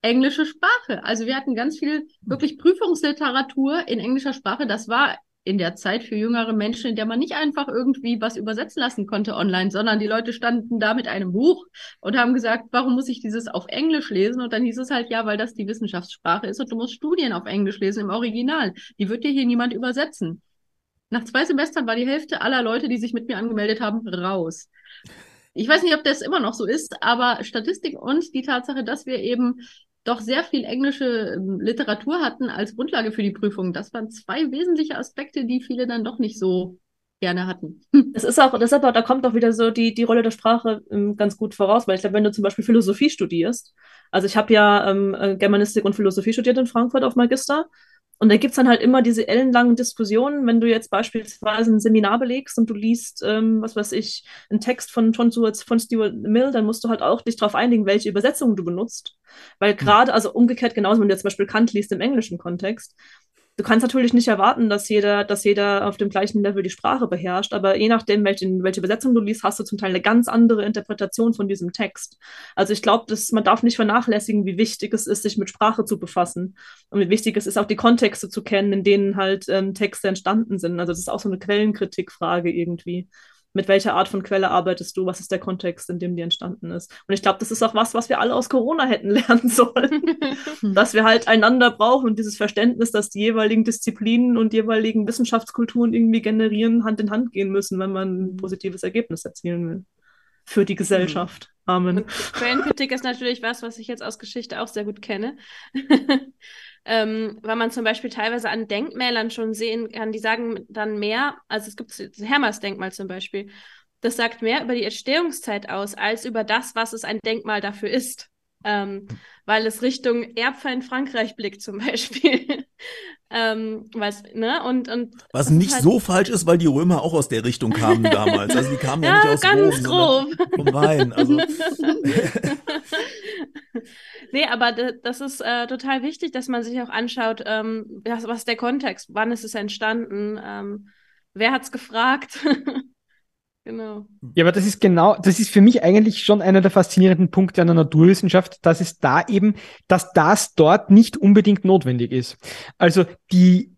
englische Sprache. Also wir hatten ganz viel wirklich Prüfungsliteratur in englischer Sprache. Das war in der Zeit für jüngere Menschen, in der man nicht einfach irgendwie was übersetzen lassen konnte online, sondern die Leute standen da mit einem Buch und haben gesagt, warum muss ich dieses auf Englisch lesen? Und dann hieß es halt, ja, weil das die Wissenschaftssprache ist und du musst Studien auf Englisch lesen im Original. Die wird dir hier niemand übersetzen. Nach zwei Semestern war die Hälfte aller Leute, die sich mit mir angemeldet haben, raus. Ich weiß nicht, ob das immer noch so ist, aber Statistik und die Tatsache, dass wir eben doch sehr viel englische ähm, Literatur hatten als Grundlage für die Prüfung. Das waren zwei wesentliche Aspekte, die viele dann doch nicht so gerne hatten. *laughs* Es ist auch, deshalb, da kommt auch wieder so die, die Rolle der Sprache ähm, ganz gut voraus, weil ich glaube, wenn du zum Beispiel Philosophie studierst, also ich habe ja ähm, äh, Germanistik und Philosophie studiert in Frankfurt auf Magister und da gibt's dann halt immer diese ellenlangen Diskussionen, wenn du jetzt beispielsweise ein Seminar belegst und du liest, ähm, was weiß ich, einen Text von, von, von Stuart Mill, dann musst du halt auch dich darauf einigen, welche Übersetzung du benutzt. Weil hm. gerade, also umgekehrt genauso, wenn du jetzt zum Beispiel Kant liest im englischen Kontext, du kannst natürlich nicht erwarten, dass jeder, dass jeder auf dem gleichen Level die Sprache beherrscht, aber je nachdem, welche, welche Übersetzung du liest, hast du zum Teil eine ganz andere Interpretation von diesem Text. Also ich glaube, man darf nicht vernachlässigen, wie wichtig es ist, sich mit Sprache zu befassen und wie wichtig es ist, auch die Kontexte zu kennen, in denen halt ähm, Texte entstanden sind. Also das ist auch so eine Quellenkritikfrage irgendwie mit welcher Art von Quelle arbeitest du, was ist der Kontext, in dem die entstanden ist. Und ich glaube, das ist auch was, was wir alle aus Corona hätten *laughs* lernen sollen, *laughs* dass wir halt einander brauchen und dieses Verständnis, dass die jeweiligen Disziplinen und jeweiligen Wissenschaftskulturen irgendwie generieren, Hand in Hand gehen müssen, wenn man ein positives Ergebnis erzielen will. Für die Gesellschaft. Amen. Und Quellenkritik ist natürlich was, was ich jetzt aus Geschichte auch sehr gut kenne. *laughs* ähm, weil man zum Beispiel teilweise an Denkmälern schon sehen kann, die sagen dann mehr, also es gibt das Hermers-Denkmal zum Beispiel, das sagt mehr über die Entstehungszeit aus, als über das, was es ein Denkmal dafür ist. Ähm, weil es Richtung Erbfeind Frankreich blickt zum *laughs* Beispiel. ähm, was, ne? und, und was nicht halt so falsch ist, weil die Römer auch aus der Richtung kamen *laughs* damals. Also die kamen ja, ja nicht aus ganz Rom, grob. vom Rhein. Also. *laughs* nee, aber das ist äh, total wichtig, dass man sich auch anschaut, ähm, was, was ist der Kontext, wann ist es entstanden, ähm, wer es gefragt. Genau. Ja, aber das ist genau, das ist für mich eigentlich schon einer der faszinierenden Punkte an der Naturwissenschaft, dass es da eben, dass das dort nicht unbedingt notwendig ist. Also die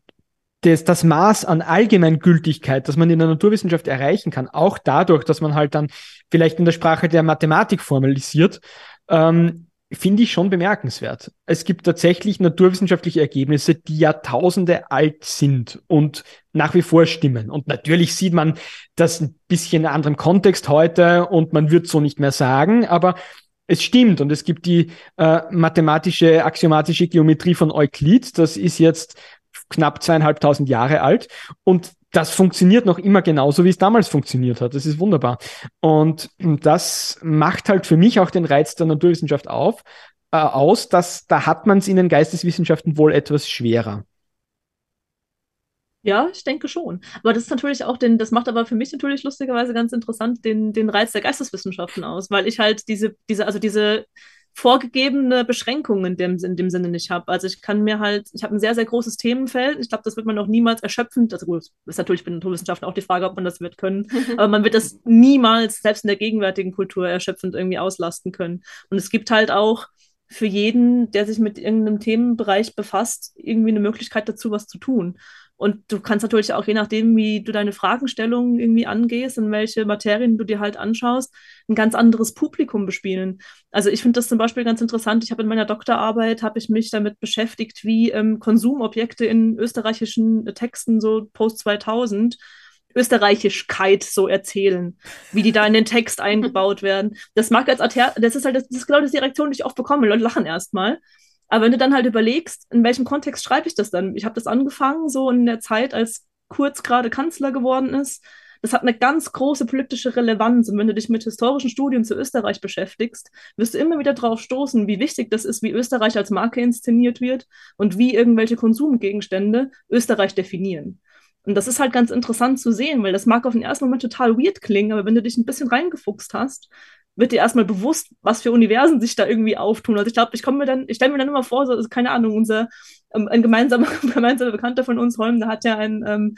das, das Maß an Allgemeingültigkeit, das man in der Naturwissenschaft erreichen kann, auch dadurch, dass man halt dann vielleicht in der Sprache der Mathematik formalisiert, ähm, finde ich schon bemerkenswert. Es gibt tatsächlich naturwissenschaftliche Ergebnisse, die Jahrtausende alt sind und nach wie vor stimmen. Und natürlich sieht man das ein bisschen in einem anderen Kontext heute und man wird so nicht mehr sagen, aber es stimmt und es gibt die äh, mathematische axiomatische Geometrie von Euklid. Das ist jetzt knapp zweieinhalbtausend Jahre alt und das funktioniert noch immer genauso, wie es damals funktioniert hat. Das ist wunderbar. Und das macht halt für mich auch den Reiz der Naturwissenschaft auf, äh, aus, dass da hat man es in den Geisteswissenschaften wohl etwas schwerer. Ja, ich denke schon. Aber das ist natürlich auch den, das macht aber für mich natürlich lustigerweise ganz interessant den, den Reiz der Geisteswissenschaften aus, weil ich halt diese, diese, also diese vorgegebene Beschränkungen in dem, in dem Sinne nicht habe. Also ich kann mir halt, ich habe ein sehr, sehr großes Themenfeld. Ich glaube, das wird man auch niemals erschöpfend, also gut, ist natürlich bei Naturwissenschaften auch die Frage, ob man das wird können, *laughs* aber man wird das niemals, selbst in der gegenwärtigen Kultur, erschöpfend irgendwie auslasten können. Und es gibt halt auch für jeden, der sich mit irgendeinem Themenbereich befasst, irgendwie eine Möglichkeit dazu, was zu tun. Und du kannst natürlich auch, je nachdem, wie du deine Fragestellungen irgendwie angehst und welche Materien du dir halt anschaust, ein ganz anderes Publikum bespielen. Also ich finde das zum Beispiel ganz interessant. Ich habe in meiner Doktorarbeit, habe ich mich damit beschäftigt, wie ähm, Konsumobjekte in österreichischen Texten, so Post 2000, Österreichischkeit so erzählen, wie die da in den Text *laughs* eingebaut werden. Das mag als Ater das ist halt, das ist genau die Reaktion, die ich oft bekomme. Leute lachen erstmal. Aber wenn du dann halt überlegst, in welchem Kontext schreibe ich das dann? Ich habe das angefangen, so in der Zeit, als Kurz gerade Kanzler geworden ist. Das hat eine ganz große politische Relevanz. Und wenn du dich mit historischen Studien zu Österreich beschäftigst, wirst du immer wieder darauf stoßen, wie wichtig das ist, wie Österreich als Marke inszeniert wird und wie irgendwelche Konsumgegenstände Österreich definieren. Und das ist halt ganz interessant zu sehen, weil das mag auf den ersten Moment total weird klingen, aber wenn du dich ein bisschen reingefuchst hast, wird dir erstmal bewusst, was für Universen sich da irgendwie auftun. Also ich glaube, ich komme mir dann, ich stelle mir dann immer vor, so, also keine Ahnung, unser ähm, ein gemeinsamer, *laughs* gemeinsamer Bekannter von uns, Holm, der hat ja ein ähm,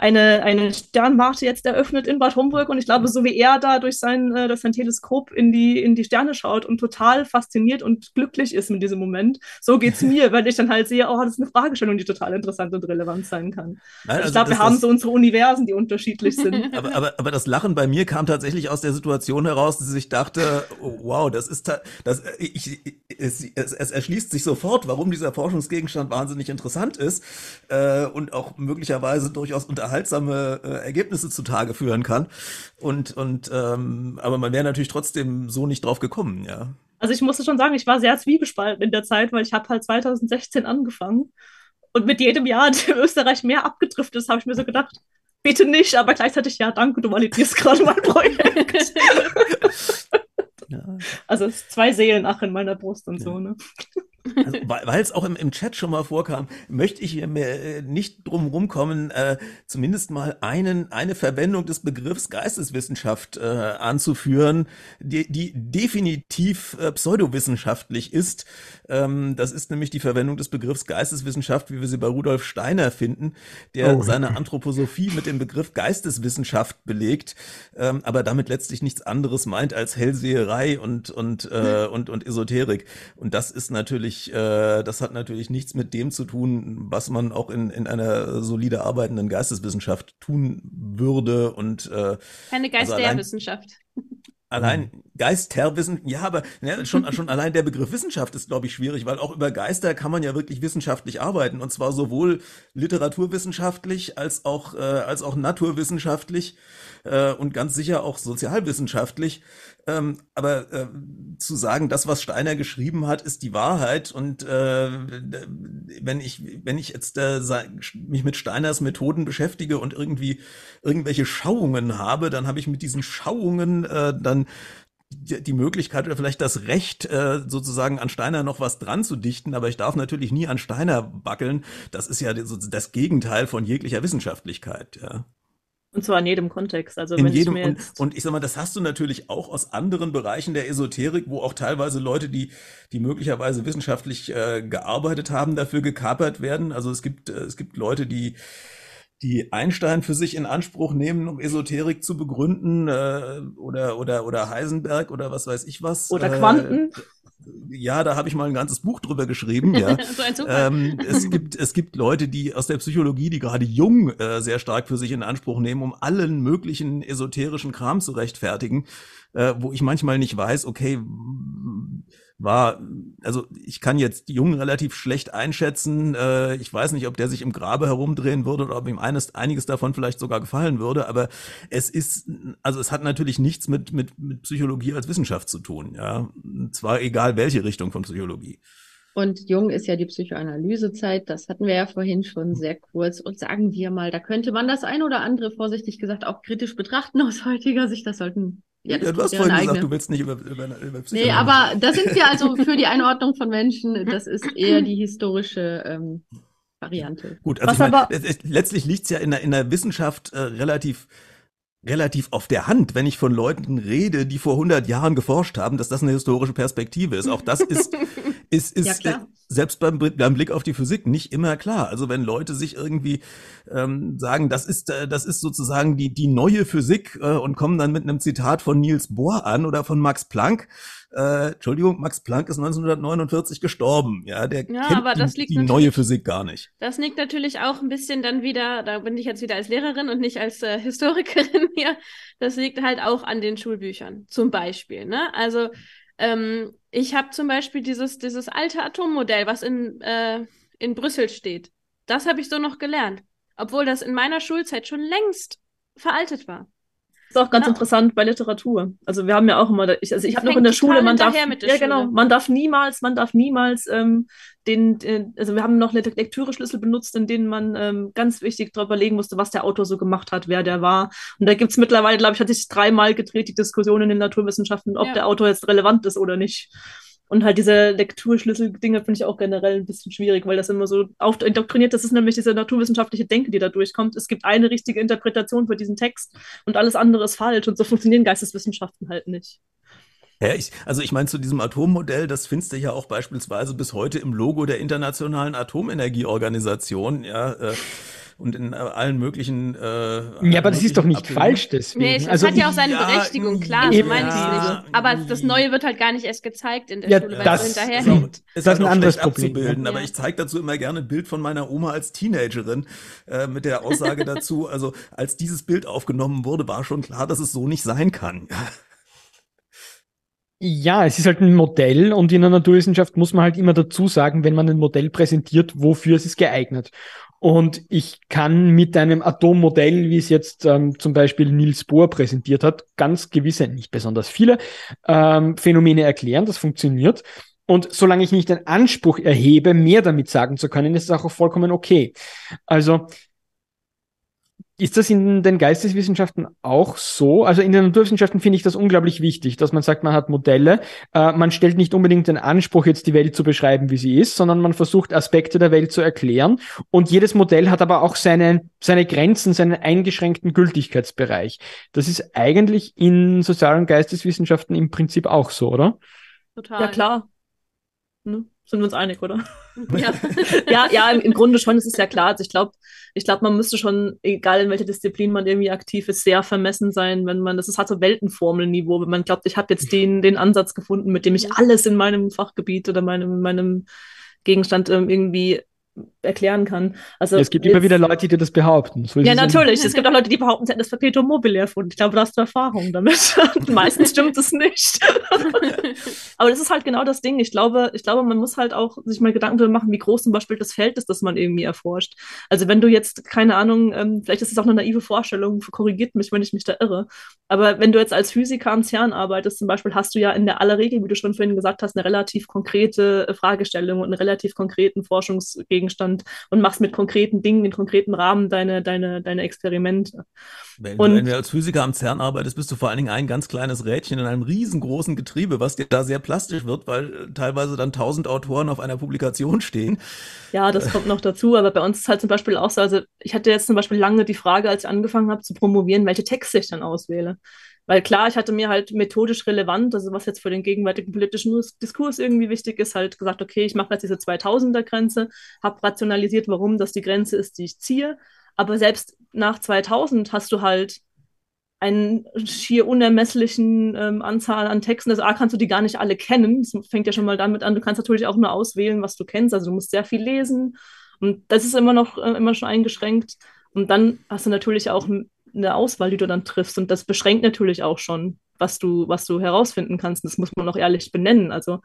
eine, eine Sternwarte jetzt eröffnet in Bad Homburg und ich glaube, so wie er da durch sein, äh, durch sein Teleskop in die, in die Sterne schaut und total fasziniert und glücklich ist mit diesem Moment, so geht es *laughs* mir, weil ich dann halt sehe, oh, das ist eine Fragestellung, die total interessant und relevant sein kann. Nein, also ich glaube, wir haben so unsere Universen, die unterschiedlich sind. *laughs* aber, aber, aber das Lachen bei mir kam tatsächlich aus der Situation heraus, dass ich dachte, oh, wow, das ist, das, ich, es, es, es erschließt sich sofort, warum dieser Forschungsgegenstand wahnsinnig interessant ist äh, und auch möglicherweise durchaus unter unterhaltsame äh, Ergebnisse zutage führen kann. Und, und ähm, aber man wäre natürlich trotzdem so nicht drauf gekommen, ja. Also ich musste schon sagen, ich war sehr zwiegespalten in der Zeit, weil ich habe halt 2016 angefangen. Und mit jedem Jahr, *laughs* in dem Österreich mehr abgedriftet ist, habe ich mir so gedacht, bitte nicht, aber gleichzeitig, ja, danke, du validierst gerade mein Projekt. *laughs* ja. Also es zwei Seelen ach in meiner Brust und ja. so, ne? Also, weil es auch im, im Chat schon mal vorkam, möchte ich mir äh, nicht drum rumkommen, äh, zumindest mal einen, eine Verwendung des Begriffs Geisteswissenschaft äh, anzuführen, die, die definitiv äh, pseudowissenschaftlich ist. Ähm, das ist nämlich die Verwendung des Begriffs Geisteswissenschaft, wie wir sie bei Rudolf Steiner finden, der oh. seine Anthroposophie mit dem Begriff Geisteswissenschaft belegt, ähm, aber damit letztlich nichts anderes meint als Hellseherei und, und, äh, und, und Esoterik. Und das ist natürlich natürlich, äh, das hat natürlich nichts mit dem zu tun, was man auch in, in einer solide arbeitenden Geisteswissenschaft tun würde und äh, keine Geisterwissenschaft. Also allein Geisterwissen, ja, aber ja, schon, schon allein der Begriff Wissenschaft ist, glaube ich, schwierig, weil auch über Geister kann man ja wirklich wissenschaftlich arbeiten und zwar sowohl literaturwissenschaftlich als auch, äh, als auch naturwissenschaftlich äh, und ganz sicher auch sozialwissenschaftlich. Ähm, aber äh, zu sagen, das, was Steiner geschrieben hat, ist die Wahrheit. Und äh, wenn ich, wenn ich jetzt äh, mich mit Steiners Methoden beschäftige und irgendwie irgendwelche Schauungen habe, dann habe ich mit diesen Schauungen äh, dann die Möglichkeit oder vielleicht das Recht, äh, sozusagen an Steiner noch was dran zu dichten, aber ich darf natürlich nie an Steiner wackeln. Das ist ja das Gegenteil von jeglicher Wissenschaftlichkeit, ja. Und zwar in jedem Kontext. Also in jedem, ich und, und ich sag mal, das hast du natürlich auch aus anderen Bereichen der Esoterik, wo auch teilweise Leute, die, die möglicherweise wissenschaftlich äh, gearbeitet haben, dafür gekapert werden. Also es gibt, äh, es gibt Leute, die, die Einstein für sich in Anspruch nehmen, um Esoterik zu begründen, äh, oder, oder, oder Heisenberg oder was weiß ich was. Oder Quanten. Ja, da habe ich mal ein ganzes Buch drüber geschrieben. Ja. *laughs* so ähm, es gibt es gibt Leute, die aus der Psychologie, die gerade jung äh, sehr stark für sich in Anspruch nehmen, um allen möglichen esoterischen Kram zu rechtfertigen, äh, wo ich manchmal nicht weiß, okay, war, also ich kann jetzt Jungen relativ schlecht einschätzen. Äh, ich weiß nicht, ob der sich im Grabe herumdrehen würde oder ob ihm eines, einiges davon vielleicht sogar gefallen würde. Aber es ist, also es hat natürlich nichts mit, mit, mit Psychologie als Wissenschaft zu tun. Ja, zwar egal welche Richtung von Psychologie. Und jung ist ja die Psychoanalysezeit, das hatten wir ja vorhin schon sehr kurz. Und sagen wir mal, da könnte man das ein oder andere vorsichtig gesagt auch kritisch betrachten aus heutiger Sicht. Das sollten Ja, das du hast vorhin eigene- gesagt, du willst nicht über, über, über Psychologie. Nee, aber da sind wir also *laughs* für die Einordnung von Menschen. Das ist eher die historische ähm, Variante. Gut, also meine, aber- es, es, letztlich liegt's ja in der, in der Wissenschaft äh, relativ relativ auf der Hand, wenn ich von Leuten rede, die vor 100 Jahren geforscht haben, dass das eine historische Perspektive ist. Auch das ist, *laughs* ist, ist Ja, äh, selbst beim, beim Blick auf die Physik nicht immer klar. Also wenn Leute sich irgendwie ähm, sagen, das ist, äh, das ist sozusagen die, die neue Physik äh, und kommen dann mit einem Zitat von Niels Bohr an oder von Max Planck, äh, Entschuldigung, Max Planck ist 1949 gestorben. Ja, der Ja, kennt aber die, das liegt die neue Physik gar nicht. Das liegt natürlich auch ein bisschen dann wieder, da bin ich jetzt wieder als Lehrerin und nicht als äh, Historikerin *laughs* hier. Das liegt halt auch an den Schulbüchern, zum Beispiel. Ne? Also ähm, ich habe zum Beispiel dieses, dieses alte Atommodell, was in, äh, in Brüssel steht. Das habe ich so noch gelernt, obwohl das in meiner Schulzeit schon längst veraltet war. Ist auch ganz Ja. interessant bei Literatur. Also wir haben ja auch immer, ich, also ich Das habe noch in der Schule, man darf, ja genau, Schule. man darf niemals, man darf niemals ähm, den, den, also wir haben noch Le- Lektüre-Schlüssel benutzt, in denen man ähm, ganz wichtig darüber legen musste, was der Autor so gemacht hat, wer der war. Und da gibt's mittlerweile, glaube ich, hat sich dreimal gedreht, die Diskussion in den Naturwissenschaften, ob Ja. der Autor jetzt relevant ist oder nicht. Und halt diese Lekturschlüssel-Dinge finde ich auch generell ein bisschen schwierig, weil das immer so auf indoktriniert, das ist nämlich diese naturwissenschaftliche Denke, die da durchkommt. Es gibt eine richtige Interpretation für diesen Text und alles andere ist falsch und so funktionieren Geisteswissenschaften halt nicht. Ja, ich, also ich meine, zu diesem Atommodell, das findest du ja auch beispielsweise bis heute im Logo der Internationalen Atomenergieorganisation, ja, äh, und in äh, allen möglichen. Äh, Ja, aber das ist doch nicht Abbildungen. falsch deswegen. Nee, es, also hat ja auch seine ja, Berechtigung, klar, so meine ich es nicht. Aber das Neue wird halt gar nicht erst gezeigt in der Ja, Schule, weil das- es so Es hinterherhängt. ist Das halt ist ein auch anderes Problem, abzubilden, ja. aber Ja. ich zeige dazu immer gerne ein Bild von meiner Oma als Teenagerin äh, mit der Aussage dazu, *laughs* also als dieses Bild aufgenommen wurde, war schon klar, dass es so nicht sein kann. Ja, es ist halt ein Modell und in der Naturwissenschaft muss man halt immer dazu sagen, wenn man ein Modell präsentiert, wofür es ist geeignet. Und ich kann mit einem Atommodell, wie es jetzt ähm, zum Beispiel Niels Bohr präsentiert hat, ganz gewisse, nicht besonders viele ähm, Phänomene erklären. Das funktioniert. Und solange ich nicht den Anspruch erhebe, mehr damit sagen zu können, ist es auch vollkommen okay. Also ist das in den Geisteswissenschaften auch so? Also in den Naturwissenschaften finde ich das unglaublich wichtig, dass man sagt, man hat Modelle. Äh, man stellt nicht unbedingt den Anspruch, jetzt die Welt zu beschreiben, wie sie ist, sondern man versucht, Aspekte der Welt zu erklären. Und jedes Modell hat aber auch seine, seine Grenzen, seinen eingeschränkten Gültigkeitsbereich. Das ist eigentlich in Sozial- und Geisteswissenschaften im Prinzip auch so, oder? Total. Ja, klar. Ne? Sind wir uns einig, oder? *laughs* Ja. *laughs* ja, ja, im, im Grunde schon, es ist ja klar. Also ich glaube, ich glaube, man müsste schon, egal in welcher Disziplin man irgendwie aktiv ist, sehr vermessen sein, wenn man, das ist halt so Weltenformelniveau, wenn man glaubt, ich habe jetzt den, den Ansatz gefunden, mit dem ich alles in meinem Fachgebiet oder meinem, meinem Gegenstand ähm, irgendwie erklären kann. Also es gibt jetzt- immer wieder Leute, die das behaupten. So ja, natürlich. Es gibt auch Leute, die behaupten, sie hätten das Perpetuum mobile erfunden. Ich glaube, du hast Erfahrung damit. *laughs* Meistens stimmt es nicht. *laughs* Aber das ist halt genau das Ding. Ich glaube, ich glaube, man muss halt auch sich mal Gedanken darüber machen, wie groß zum Beispiel das Feld ist, das man irgendwie erforscht. Also wenn du jetzt, keine Ahnung, ähm, vielleicht ist es auch eine naive Vorstellung, korrigiert mich, wenn ich mich da irre. Aber wenn du jetzt als Physiker am CERN arbeitest, zum Beispiel, hast du ja in der aller Regel, wie du schon vorhin gesagt hast, eine relativ konkrete Fragestellung und einen relativ konkreten Forschungsgegenstand und machst mit konkreten Dingen, in konkreten Rahmen deine, deine, deine Experimente. Wenn, Und- du, wenn du als Physiker am CERN arbeitest, bist du vor allen Dingen ein ganz kleines Rädchen in einem riesengroßen Getriebe, was dir da sehr plastisch wird, weil äh, teilweise dann tausend Autoren auf einer Publikation stehen. Ja, das kommt noch dazu, aber bei uns ist halt zum Beispiel auch so, also ich hatte jetzt zum Beispiel lange die Frage, als ich angefangen habe zu promovieren, welche Texte ich dann auswähle. Weil klar, ich hatte mir halt methodisch relevant, also was jetzt für den gegenwärtigen politischen Dis- Diskurs irgendwie wichtig ist, halt gesagt, okay, ich mache jetzt diese 2000er-Grenze, habe rationalisiert, warum das die Grenze ist, die ich ziehe. Aber selbst nach 2000 hast du halt einen schier unermesslichen ähm, Anzahl an Texten. Also A kannst du die gar nicht alle kennen. Das fängt ja schon mal damit an. Du kannst natürlich auch nur auswählen, was du kennst. Also du musst sehr viel lesen. Und das ist immer noch äh, immer schon eingeschränkt. Und dann hast du natürlich auch eine Auswahl, die du dann triffst. Und das beschränkt natürlich auch schon, was du, was du herausfinden kannst. Das muss man auch ehrlich benennen. Also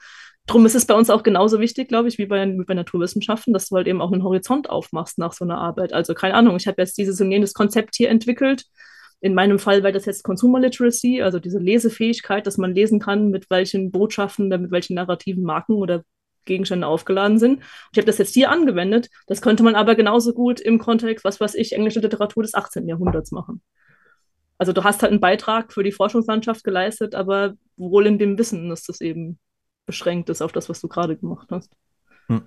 drum ist es bei uns auch genauso wichtig, glaube ich, wie bei, wie bei Naturwissenschaften, dass du halt eben auch einen Horizont aufmachst nach so einer Arbeit. Also keine Ahnung, ich habe jetzt dieses und jenes Konzept hier entwickelt in meinem Fall wäre das jetzt Consumer Literacy, also diese Lesefähigkeit, dass man lesen kann, mit welchen Botschaften, mit welchen narrativen Marken oder Gegenstände aufgeladen sind. Ich habe das jetzt hier angewendet. Das könnte man aber genauso gut im Kontext, was weiß ich, englische Literatur des 18. Jahrhunderts machen. Also du hast halt einen Beitrag für die Forschungslandschaft geleistet, aber wohl in dem Wissen, dass das eben beschränkt ist auf das, was du gerade gemacht hast. Hm.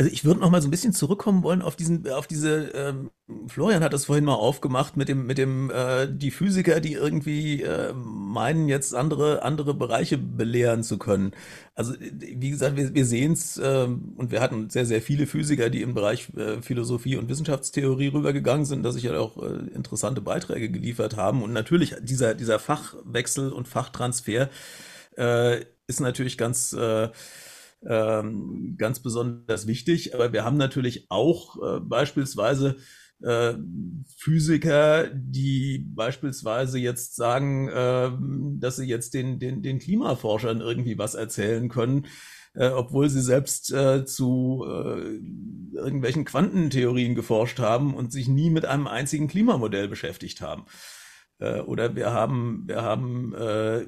Also ich würde noch mal so ein bisschen zurückkommen wollen auf diesen, auf diese, ähm, Florian hat das vorhin mal aufgemacht mit dem, mit dem, äh, die Physiker, die irgendwie äh, meinen, jetzt andere, andere Bereiche belehren zu können. Also wie gesagt, wir, wir sehen es äh, und wir hatten sehr, sehr viele Physiker, die im Bereich äh, Philosophie und Wissenschaftstheorie rübergegangen sind, dass sich ja auch äh, interessante Beiträge geliefert haben. Und natürlich dieser, dieser Fachwechsel und Fachtransfer äh, ist natürlich ganz äh, ähm, ganz besonders wichtig. Aber wir haben natürlich auch äh, beispielsweise äh, Physiker, die beispielsweise jetzt sagen, äh, dass sie jetzt den, den, den Klimaforschern irgendwie was erzählen können, äh, obwohl sie selbst äh, zu äh, irgendwelchen Quantentheorien geforscht haben und sich nie mit einem einzigen Klimamodell beschäftigt haben. Äh, oder wir haben, wir haben äh,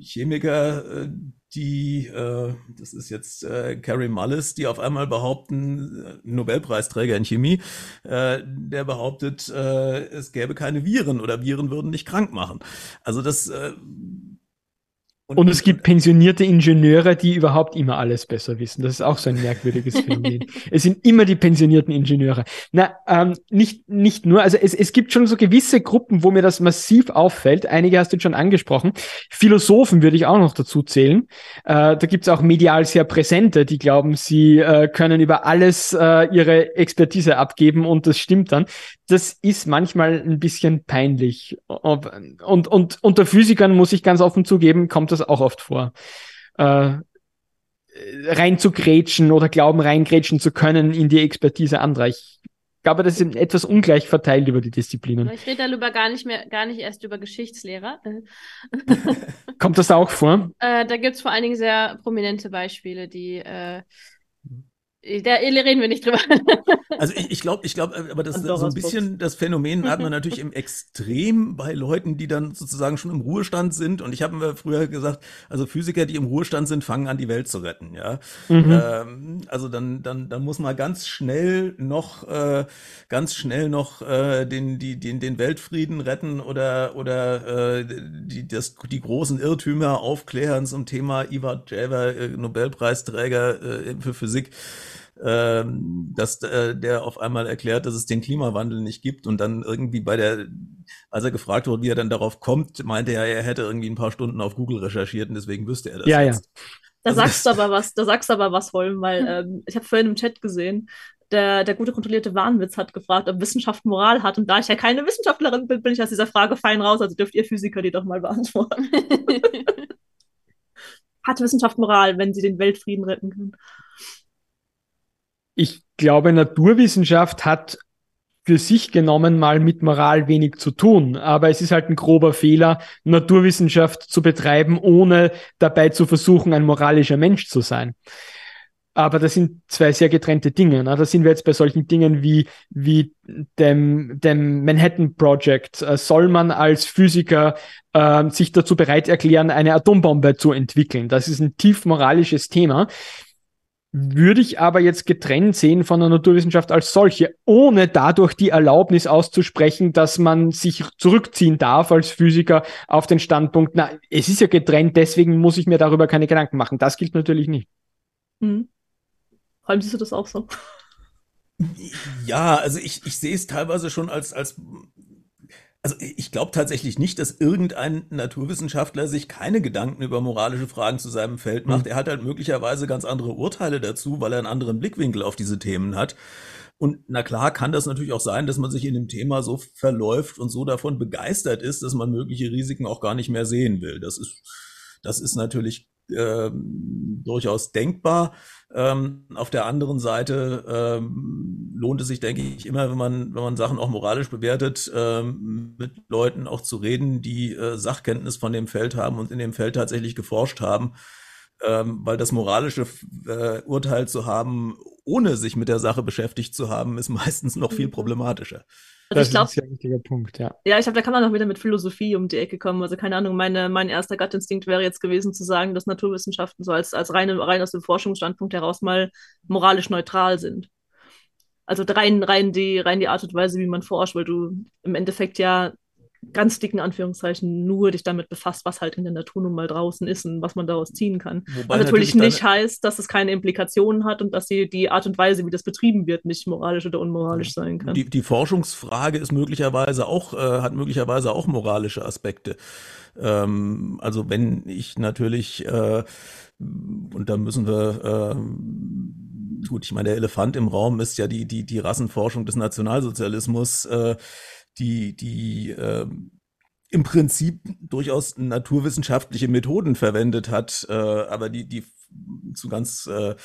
Chemiker, äh, die, äh, das ist jetzt äh, Carrie Mullis, die auf einmal behaupten, äh, Nobelpreisträger in Chemie, äh, der behauptet, äh, es gäbe keine Viren oder Viren würden nicht krank machen. Also das äh, und, und, es gibt pensionierte Ingenieure, die überhaupt immer alles besser wissen. Das ist auch so ein merkwürdiges *laughs* Phänomen. es sind immer die pensionierten Ingenieure. Na, ähm, nicht, nicht nur, also es, es gibt schon so gewisse Gruppen, wo mir das massiv auffällt. Einige hast du schon angesprochen. Philosophen würde ich auch noch dazu zählen. Äh, da gibt es auch medial sehr Präsente, die glauben, sie äh, können über alles äh, ihre Expertise abgeben und das stimmt dann das ist manchmal ein bisschen peinlich. Und, und unter Physikern muss ich ganz offen zugeben, kommt das auch oft vor. Äh, reinzugrätschen oder glauben, reingrätschen zu können in die Expertise anderer. Ich glaube, das ist etwas ungleich verteilt über die Disziplinen. Ich rede darüber gar nicht mehr, gar nicht erst über Geschichtslehrer. Kommt das auch vor? Äh, da gibt es vor allen Dingen sehr prominente Beispiele, die äh, da reden wir nicht drüber. *laughs* Also ich, ich glaube, ich glaube, äh, aber das ist so ein bisschen das Phänomen *laughs* hat man natürlich im Extrem bei Leuten, die dann sozusagen schon im Ruhestand sind. Und ich habe mir früher gesagt, also Physiker, die im Ruhestand sind, fangen an, die Welt zu retten. Ja, mhm. ähm, also dann, dann, dann muss man ganz schnell noch, äh, ganz schnell noch äh, den, die, den, den Weltfrieden retten oder oder äh, die, das, die großen Irrtümer aufklären zum Thema Ivar Javer, äh, Nobelpreisträger äh, für Physik ähm, dass äh, der auf einmal erklärt, dass es den Klimawandel nicht gibt und dann irgendwie bei der, als er gefragt wurde, wie er dann darauf kommt, meinte er, er hätte irgendwie ein paar Stunden auf Google recherchiert und deswegen wüsste er das ja, jetzt. Ja. Da also sagst du aber was, da sagst du aber was, Holm, weil ähm, ich habe vorhin im Chat gesehen, der, der gute kontrollierte Wahnwitz hat gefragt, ob Wissenschaft Moral hat. Und da ich ja keine Wissenschaftlerin bin, bin ich aus dieser Frage fein raus. Also dürft ihr Physiker die doch mal beantworten. *laughs* hat Wissenschaft Moral, wenn sie den Weltfrieden retten kann? Ich glaube, Naturwissenschaft hat für sich genommen mal mit Moral wenig zu tun. Aber es ist halt ein grober Fehler, Naturwissenschaft zu betreiben, ohne dabei zu versuchen, ein moralischer Mensch zu sein. Aber das sind zwei sehr getrennte Dinge. Ne? Da sind wir jetzt bei solchen Dingen wie, wie dem, dem Manhattan Project. Äh, soll man als Physiker äh, sich dazu bereit erklären, eine Atombombe zu entwickeln? Das ist ein tief moralisches Thema würde ich aber jetzt getrennt sehen von der Naturwissenschaft als solche, ohne dadurch die Erlaubnis auszusprechen, dass man sich zurückziehen darf als Physiker auf den Standpunkt, na, es ist ja getrennt, deswegen muss ich mir darüber keine Gedanken machen. Das gilt natürlich nicht. Mhm. Halten siehst du das auch so? Ja, also ich, ich sehe es teilweise schon als, als also ich glaube tatsächlich nicht, dass irgendein Naturwissenschaftler sich keine Gedanken über moralische Fragen zu seinem Feld macht. Mhm. Er hat halt möglicherweise ganz andere Urteile dazu, weil er einen anderen Blickwinkel auf diese Themen hat. Und na klar kann das natürlich auch sein, dass man sich in dem Thema so verläuft und so davon begeistert ist, dass man mögliche Risiken auch gar nicht mehr sehen will. Das ist, das ist natürlich ähm, durchaus denkbar. Ähm, auf der anderen Seite ähm, lohnt es sich, denke ich, immer, wenn man, wenn man Sachen auch moralisch bewertet, ähm, mit Leuten auch zu reden, die äh, Sachkenntnis von dem Feld haben und in dem Feld tatsächlich geforscht haben. Ähm, weil das moralische äh, Urteil zu haben, ohne sich mit der Sache beschäftigt zu haben, ist *laughs* meistens noch viel mhm. problematischer. Also ich glaube, ist ein wichtiger Punkt, ja. Ja, ich glaube, da kann man auch wieder mit Philosophie um die Ecke kommen. Also keine Ahnung, meine, mein erster Guttinstinkt wäre jetzt gewesen zu sagen, dass Naturwissenschaften so als, als reine, rein aus dem Forschungsstandpunkt heraus mal moralisch neutral sind. Also rein, rein, die, rein die Art und Weise, wie man forscht, weil du im Endeffekt ja ganz dicken Anführungszeichen nur dich damit befasst, was halt in der Natur nun mal draußen ist und was man daraus ziehen kann. Wobei was natürlich, natürlich nicht heißt, dass es keine Implikationen hat und dass die, die Art und Weise, wie das betrieben wird, nicht moralisch oder unmoralisch sein kann. Die, die Forschungsfrage ist möglicherweise auch, äh, hat möglicherweise auch moralische Aspekte. Ähm, also wenn ich natürlich, äh, und da müssen wir äh, gut, ich meine, der Elefant im Raum ist ja die, die, die Rassenforschung des Nationalsozialismus. Äh, die, die äh, im Prinzip durchaus naturwissenschaftliche Methoden verwendet hat, äh, aber die, die zu ganz, äh,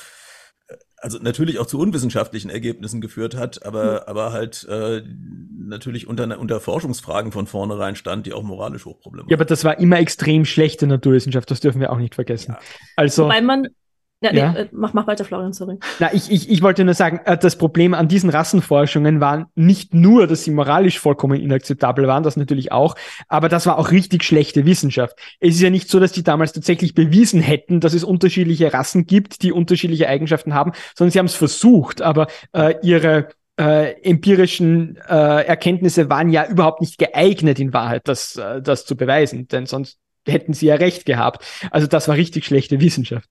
also natürlich auch zu unwissenschaftlichen Ergebnissen geführt hat, aber, mhm. aber halt äh, natürlich unter, unter Forschungsfragen von vornherein stand, die auch moralisch hochproblematisch Ja, aber das war immer extrem schlechte Naturwissenschaft, das dürfen wir auch nicht vergessen. Ja. Also, Wobei man ja, nee, ja. Äh, mach, mach weiter, Florian, sorry. Na, ich, ich, ich wollte nur sagen, äh, das Problem an diesen Rassenforschungen war nicht nur, dass sie moralisch vollkommen inakzeptabel waren, das natürlich auch, aber das war auch richtig schlechte Wissenschaft. Es ist ja nicht so, dass die damals tatsächlich bewiesen hätten, dass es unterschiedliche Rassen gibt, die unterschiedliche Eigenschaften haben, sondern sie haben es versucht, aber äh, ihre äh, empirischen äh, Erkenntnisse waren ja überhaupt nicht geeignet in Wahrheit, das, äh, das zu beweisen, denn sonst hätten sie ja recht gehabt. Also das war richtig schlechte Wissenschaft.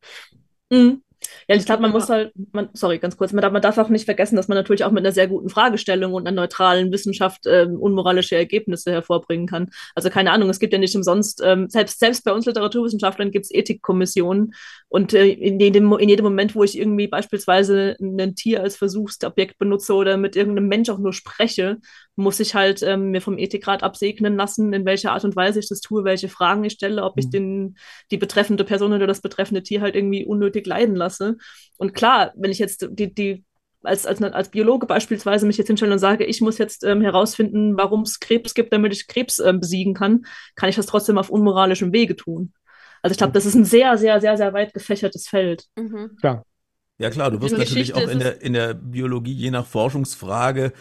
Mhm. Ja, ich glaube, man muss halt, man, sorry, ganz kurz, man darf, man darf auch nicht vergessen, dass man natürlich auch mit einer sehr guten Fragestellung und einer neutralen Wissenschaft ähm, unmoralische Ergebnisse hervorbringen kann. Also keine Ahnung, es gibt ja nicht umsonst, ähm, selbst, selbst bei uns Literaturwissenschaftlern gibt es Ethikkommissionen und äh, in, jedem, in jedem Moment, wo ich irgendwie beispielsweise ein Tier als Versuchsobjekt benutze oder mit irgendeinem Mensch auch nur spreche, muss ich halt ähm, mir vom Ethikrat absegnen lassen, in welcher Art und Weise ich das tue, welche Fragen ich stelle, ob ich mhm. den, die betreffende Person oder das betreffende Tier halt irgendwie unnötig leiden lasse. Und klar, wenn ich jetzt die, die als, als, als Biologe beispielsweise mich jetzt hinstelle und sage, ich muss jetzt ähm, herausfinden, warum es Krebs gibt, damit ich Krebs ähm, besiegen kann, kann ich das trotzdem auf unmoralischem Wege tun. Also ich glaube, das ist ein sehr, sehr, sehr, sehr weit gefächertes Feld. Mhm. Klar. Ja klar, du wirst natürlich auch in der, in der Biologie, je nach Forschungsfrage,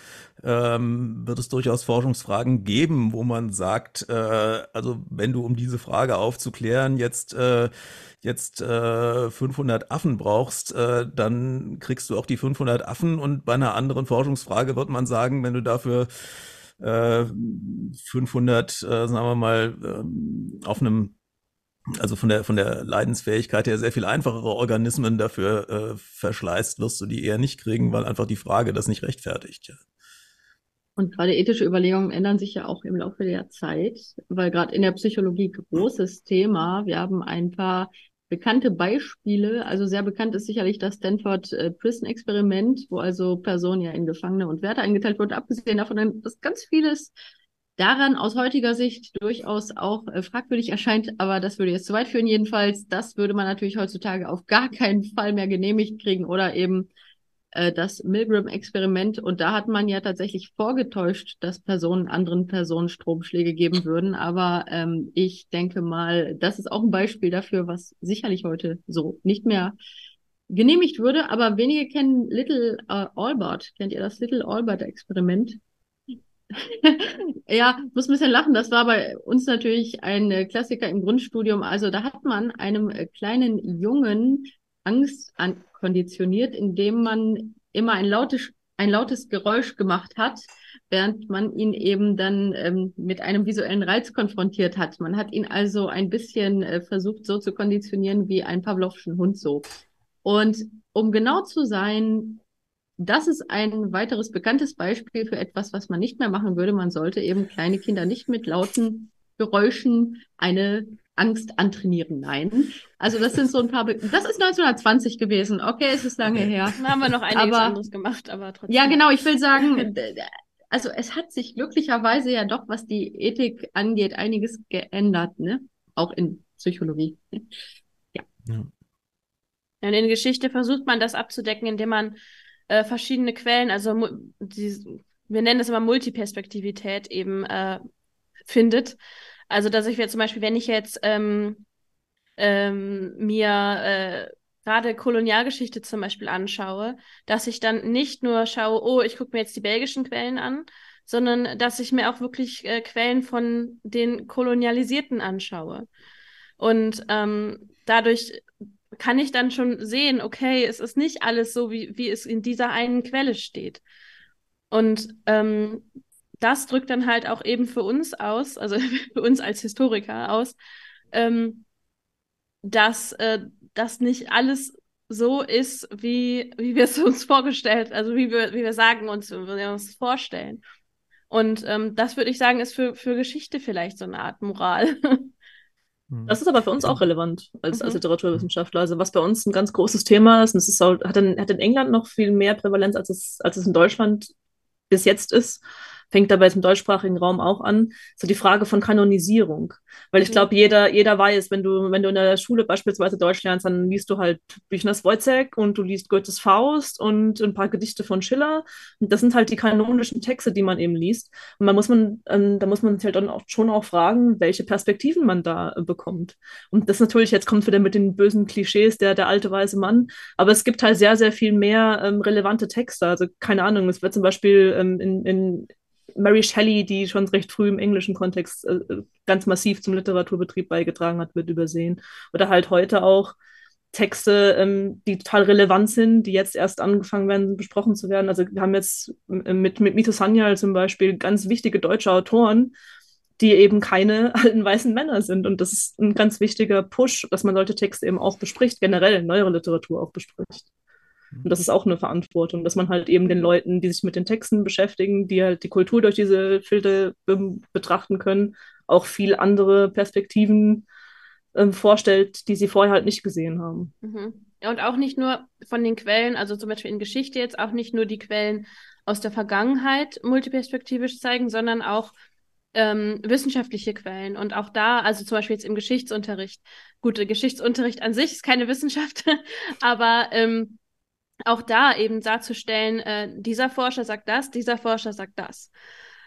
ähm, wird es durchaus Forschungsfragen geben, wo man sagt, äh, also wenn du um diese Frage aufzuklären jetzt äh, jetzt äh, 500 Affen brauchst, äh, dann kriegst du auch die 500 Affen und bei einer anderen Forschungsfrage wird man sagen, wenn du dafür äh, 500, äh, sagen wir mal, äh, auf einem also von der, von der Leidensfähigkeit her sehr viel einfachere Organismen dafür äh, verschleißt, wirst du die eher nicht kriegen, weil einfach die Frage das nicht rechtfertigt. Ja. Und gerade ethische Überlegungen ändern sich ja auch im Laufe der Zeit, weil gerade in der Psychologie großes Thema. Wir haben ein paar bekannte Beispiele. Also sehr bekannt ist sicherlich das Stanford äh, Prison Experiment, wo also Personen ja in Gefangene und Werte eingeteilt wurden. Abgesehen davon, dass ganz vieles daran aus heutiger Sicht durchaus auch äh, fragwürdig erscheint, aber das würde jetzt zu weit führen jedenfalls. Das würde man natürlich heutzutage auf gar keinen Fall mehr genehmigt kriegen oder eben äh, das Milgram-Experiment. Und da hat man ja tatsächlich vorgetäuscht, dass Personen anderen Personen Stromschläge geben würden. Aber ähm, ich denke mal, das ist auch ein Beispiel dafür, was sicherlich heute so nicht mehr genehmigt würde. Aber wenige kennen Little uh, Albert. Kennt ihr das Little Albert-Experiment? *laughs* ja, muss ein bisschen lachen. Das war bei uns natürlich ein äh, Klassiker im Grundstudium. Also da hat man einem äh, kleinen Jungen Angst ankonditioniert, indem man immer ein lautes, ein lautes Geräusch gemacht hat, während man ihn eben dann ähm, mit einem visuellen Reiz konfrontiert hat. Man hat ihn also ein bisschen äh, versucht, so zu konditionieren wie ein Pavlovschen Hund so. Und um genau zu sein, das ist ein weiteres bekanntes Beispiel für etwas, was man nicht mehr machen würde. Man sollte eben kleine Kinder nicht mit lauten Geräuschen eine Angst antrainieren. Nein. Also das sind so ein paar. Be das ist 1920 gewesen. Okay, es ist lange her. Dann haben wir noch einiges aber, anderes gemacht, aber trotzdem. Ja, genau. Ich will sagen, also es hat sich glücklicherweise ja doch, was die Ethik angeht, einiges geändert, ne? Auch in Psychologie. Ja. ja. In der Geschichte versucht man das abzudecken, indem man äh, verschiedene Quellen, also die, wir nennen das immer Multiperspektivität eben äh, findet. Also dass ich mir zum Beispiel, wenn ich jetzt ähm, ähm, mir äh, gerade Kolonialgeschichte zum Beispiel anschaue, dass ich dann nicht nur schaue, oh, ich gucke mir jetzt die belgischen Quellen an, sondern dass ich mir auch wirklich äh, Quellen von den Kolonialisierten anschaue. Und ähm, dadurch kann ich dann schon sehen, okay, es ist nicht alles so, wie, wie es in dieser einen Quelle steht. Und ähm, das drückt dann halt auch eben für uns aus, also *laughs* für uns als Historiker aus, ähm, dass äh, das nicht alles so ist, wie, wie wir es *laughs* uns vorgestellt, also wie wir, wie wir sagen uns, wie wir uns vorstellen. Und ähm, das würde ich sagen, ist für, für Geschichte vielleicht so eine Art Moral. Hm. Das ist aber für uns auch relevant als, mhm. als Literaturwissenschaftler. Also was bei uns ein ganz großes Thema ist, und es ist auch, hat, in, hat in England noch viel mehr Prävalenz, als es, als es in Deutschland bis jetzt ist, fängt dabei im deutschsprachigen Raum auch an, so die Frage von Kanonisierung. Weil ich glaube, jeder, jeder weiß, wenn du, wenn du in der Schule beispielsweise Deutsch lernst, dann liest du halt Büchners Wojciech und du liest Goethes Faust und ein paar Gedichte von Schiller. Und das sind halt die kanonischen Texte, die man eben liest. Und man muss man, ähm, da muss man sich halt dann auch schon auch fragen, welche Perspektiven man da äh, bekommt. Und das natürlich, jetzt kommt wieder mit den bösen Klischees der, der alte weiße Mann, aber es gibt halt sehr, sehr viel mehr ähm, relevante Texte. Also keine Ahnung, es wird zum Beispiel ähm, in, in Mary Shelley, die schon recht früh im englischen Kontext äh, ganz massiv zum Literaturbetrieb beigetragen hat, wird übersehen. Oder halt heute auch Texte, ähm, die total relevant sind, die jetzt erst angefangen werden, besprochen zu werden. Also wir haben jetzt mit, mit Mito Sanyal zum Beispiel ganz wichtige deutsche Autoren, die eben keine *laughs* alten weißen Männer sind. Und das ist ein ganz wichtiger Push, dass man solche Texte eben auch bespricht, generell neuere Literatur auch bespricht. Und das ist auch eine Verantwortung, dass man halt eben den Leuten, die sich mit den Texten beschäftigen, die halt die Kultur durch diese Filter be betrachten können, auch viel andere Perspektiven ähm, vorstellt, die sie vorher halt nicht gesehen haben. Mhm. Und auch nicht nur von den Quellen, also zum Beispiel in Geschichte jetzt auch nicht nur die Quellen aus der Vergangenheit multiperspektivisch zeigen, sondern auch ähm, wissenschaftliche Quellen. Und auch da, also zum Beispiel jetzt im Geschichtsunterricht. Gute Geschichtsunterricht an sich ist keine Wissenschaft, *laughs* aber ähm, auch da eben darzustellen, äh, dieser Forscher sagt das, dieser Forscher sagt das.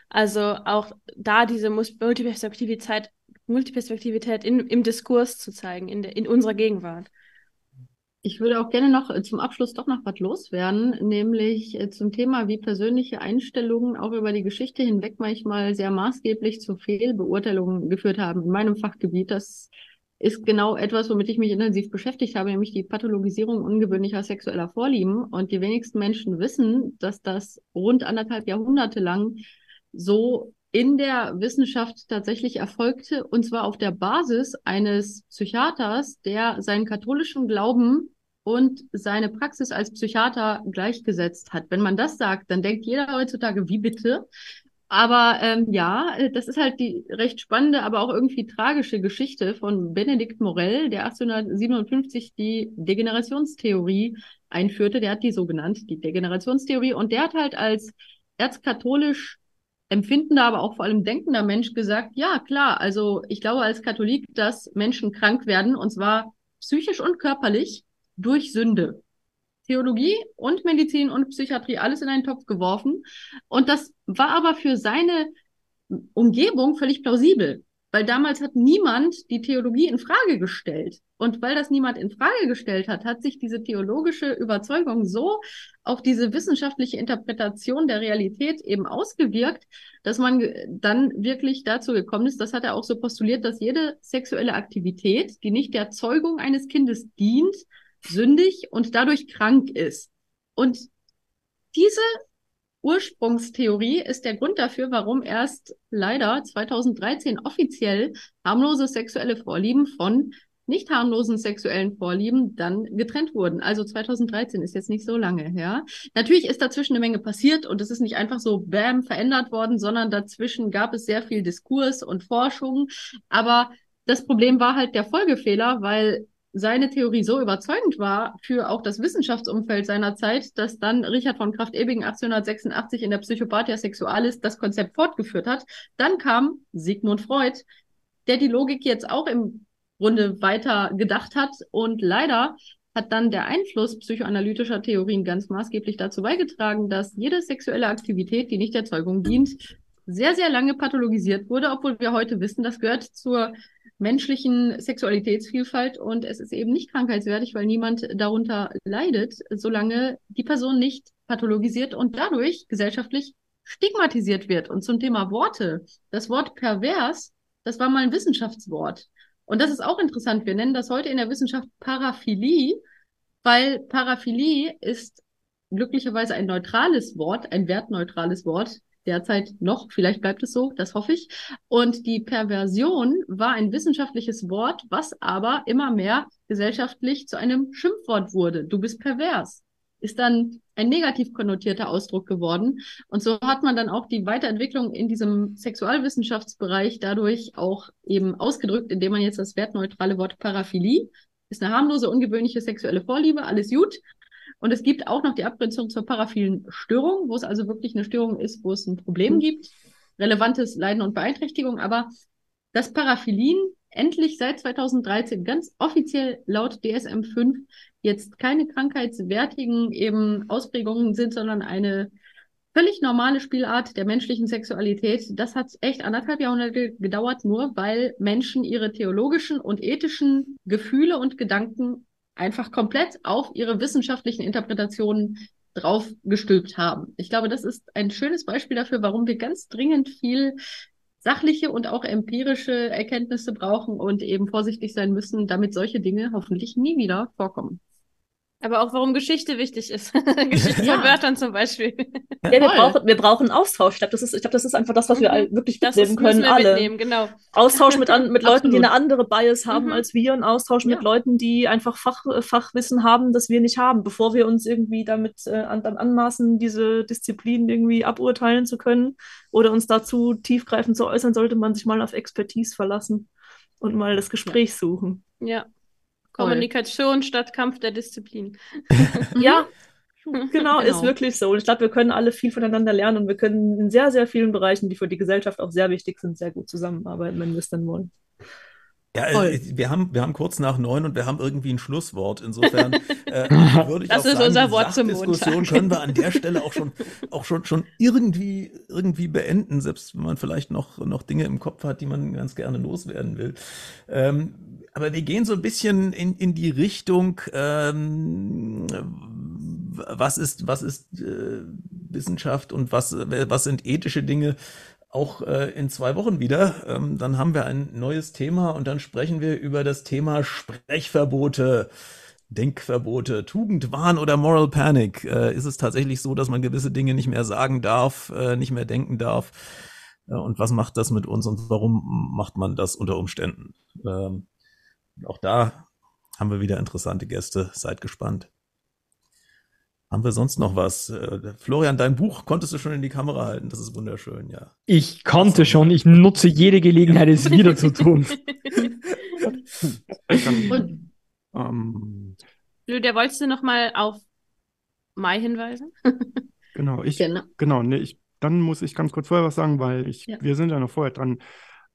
Also auch da diese Multiperspektivität, Multiperspektivität in, im Diskurs zu zeigen, in, der, in unserer Gegenwart. Ich würde auch gerne noch äh, zum Abschluss doch noch was loswerden, nämlich äh, zum Thema, wie persönliche Einstellungen auch über die Geschichte hinweg manchmal sehr maßgeblich zu Fehlbeurteilungen geführt haben. In meinem Fachgebiet, das ist genau etwas, womit ich mich intensiv beschäftigt habe, nämlich die Pathologisierung ungewöhnlicher sexueller Vorlieben. Und die wenigsten Menschen wissen, dass das rund anderthalb Jahrhunderte lang so in der Wissenschaft tatsächlich erfolgte, und zwar auf der Basis eines Psychiaters, der seinen katholischen Glauben und seine Praxis als Psychiater gleichgesetzt hat. Wenn man das sagt, dann denkt jeder heutzutage, wie bitte? Aber ähm, ja, äh, das ist halt die recht spannende, aber auch irgendwie tragische Geschichte von Benedikt Morell, der 1857 die Degenerationstheorie einführte. Der hat die so genannt, die Degenerationstheorie. Und der hat halt als erzkatholisch empfindender, aber auch vor allem denkender Mensch gesagt, ja, klar, also ich glaube als Katholik, dass Menschen krank werden, und zwar psychisch und körperlich durch Sünde. Theologie und Medizin und Psychiatrie alles in einen Topf geworfen. Und das war aber für seine Umgebung völlig plausibel, weil damals hat niemand die Theologie in Frage gestellt. Und weil das niemand in Frage gestellt hat, hat sich diese theologische Überzeugung so auf diese wissenschaftliche Interpretation der Realität eben ausgewirkt, dass man dann wirklich dazu gekommen ist, das hat er auch so postuliert, dass jede sexuelle Aktivität, die nicht der Zeugung eines Kindes dient, sündig und dadurch krank ist. Und diese Ursprungstheorie ist der Grund dafür, warum erst leider 2013 offiziell harmlose sexuelle Vorlieben von nicht harmlosen sexuellen Vorlieben dann getrennt wurden. Also 2013 ist jetzt nicht so lange her. Natürlich ist dazwischen eine Menge passiert und es ist nicht einfach so bam verändert worden, sondern dazwischen gab es sehr viel Diskurs und Forschung. Aber das Problem war halt der Folgefehler, weil seine Theorie so überzeugend war für auch das Wissenschaftsumfeld seiner Zeit, dass dann Richard von Kraft-Ebing 1886 in der Psychopathia Sexualis das Konzept fortgeführt hat. Dann kam Sigmund Freud, der die Logik jetzt auch im Grunde weiter gedacht hat und leider hat dann der Einfluss psychoanalytischer Theorien ganz maßgeblich dazu beigetragen, dass jede sexuelle Aktivität, die nicht der Zeugung dient, sehr, sehr lange pathologisiert wurde, obwohl wir heute wissen, das gehört zur menschlichen Sexualitätsvielfalt und es ist eben nicht krankheitswertig, weil niemand darunter leidet, solange die Person nicht pathologisiert und dadurch gesellschaftlich stigmatisiert wird. Und zum Thema Worte, das Wort pervers, das war mal ein Wissenschaftswort. Und das ist auch interessant. Wir nennen das heute in der Wissenschaft Paraphilie, weil Paraphilie ist glücklicherweise ein neutrales Wort, ein wertneutrales Wort, derzeit noch, vielleicht bleibt es so, das hoffe ich. Und die Perversion war ein wissenschaftliches Wort, was aber immer mehr gesellschaftlich zu einem Schimpfwort wurde. Du bist pervers. Ist dann ein negativ konnotierter Ausdruck geworden. Und so hat man dann auch die Weiterentwicklung in diesem Sexualwissenschaftsbereich dadurch auch eben ausgedrückt, indem man jetzt das wertneutrale Wort Paraphilie ist eine harmlose, ungewöhnliche sexuelle Vorliebe, alles gut. Und es gibt auch noch die Abgrenzung zur paraphilen Störung, wo es also wirklich eine Störung ist, wo es ein Problem mhm. gibt, relevantes Leiden und Beeinträchtigung. Aber das Paraphilin endlich seit 2013 ganz offiziell laut DSM-5 jetzt keine krankheitswertigen eben Ausprägungen sind, sondern eine völlig normale Spielart der menschlichen Sexualität. Das hat echt anderthalb Jahrhunderte gedauert, nur weil Menschen ihre theologischen und ethischen Gefühle und Gedanken einfach komplett auf ihre wissenschaftlichen Interpretationen drauf gestülpt haben. Ich glaube, das ist ein schönes Beispiel dafür, warum wir ganz dringend viel sachliche und auch empirische Erkenntnisse brauchen und eben vorsichtig sein müssen, damit solche Dinge hoffentlich nie wieder vorkommen. Aber auch warum Geschichte wichtig ist. *laughs* *laughs* Geschichte ja. von Wörtern zum Beispiel. Ja, wir brauchen, wir brauchen Austausch. Ich glaube, das ist, ich glaube, das ist einfach das, was wir mhm. wirklich das mitnehmen können. Wir alle. Mitnehmen, genau. Austausch mit, an, mit Leuten, die eine andere Bias haben mhm. als wir, und Austausch ja. mit Leuten, die einfach Fach, Fachwissen haben, das wir nicht haben, bevor wir uns irgendwie damit äh, an, dann anmaßen, diese Disziplin irgendwie aburteilen zu können oder uns dazu tiefgreifend zu äußern, sollte man sich mal auf Expertise verlassen und mal das Gespräch ja. suchen. Ja, Kommunikation statt Kampf der Disziplin. *laughs* ja, genau, *laughs* genau, ist wirklich so. Und ich glaube, wir können alle viel voneinander lernen und wir können in sehr, sehr vielen Bereichen, die für die Gesellschaft auch sehr wichtig sind, sehr gut zusammenarbeiten, wenn wir es dann wollen. Ja, äh, wir haben, wir haben kurz nach neun und wir haben irgendwie ein Schlusswort. Insofern *laughs* äh, würde ich das auch ist sagen, unser Wort zum Diskussion können wir an der Stelle auch schon, auch schon, schon irgendwie, irgendwie beenden, selbst wenn man vielleicht noch, noch Dinge im Kopf hat, die man ganz gerne loswerden will. Ähm, aber wir gehen so ein bisschen in, in die Richtung, ähm, was ist, was ist äh, Wissenschaft und was, was sind ethische Dinge auch äh, in zwei Wochen wieder. Ähm, dann haben wir ein neues Thema und dann sprechen wir über das Thema Sprechverbote. Denkverbote, Tugendwahn oder Moral Panic. Äh, ist es tatsächlich so, dass man gewisse Dinge nicht mehr sagen darf, äh, nicht mehr denken darf? Äh, und was macht das mit uns und warum macht man das unter Umständen? Ähm, auch da haben wir wieder interessante Gäste. Seid gespannt. Haben wir sonst noch was? Äh, Florian, dein Buch konntest du schon in die Kamera halten. Das ist wunderschön, ja. Ich konnte schon. Ich nutze jede Gelegenheit, es wieder zu tun. *laughs* Und, ähm, der wolltest du noch mal auf Mai hinweisen? genau, ich, genau, genau nee, ich, dann muss ich ganz kurz vorher was sagen, weil ich, ja. wir sind ja noch vorher dran.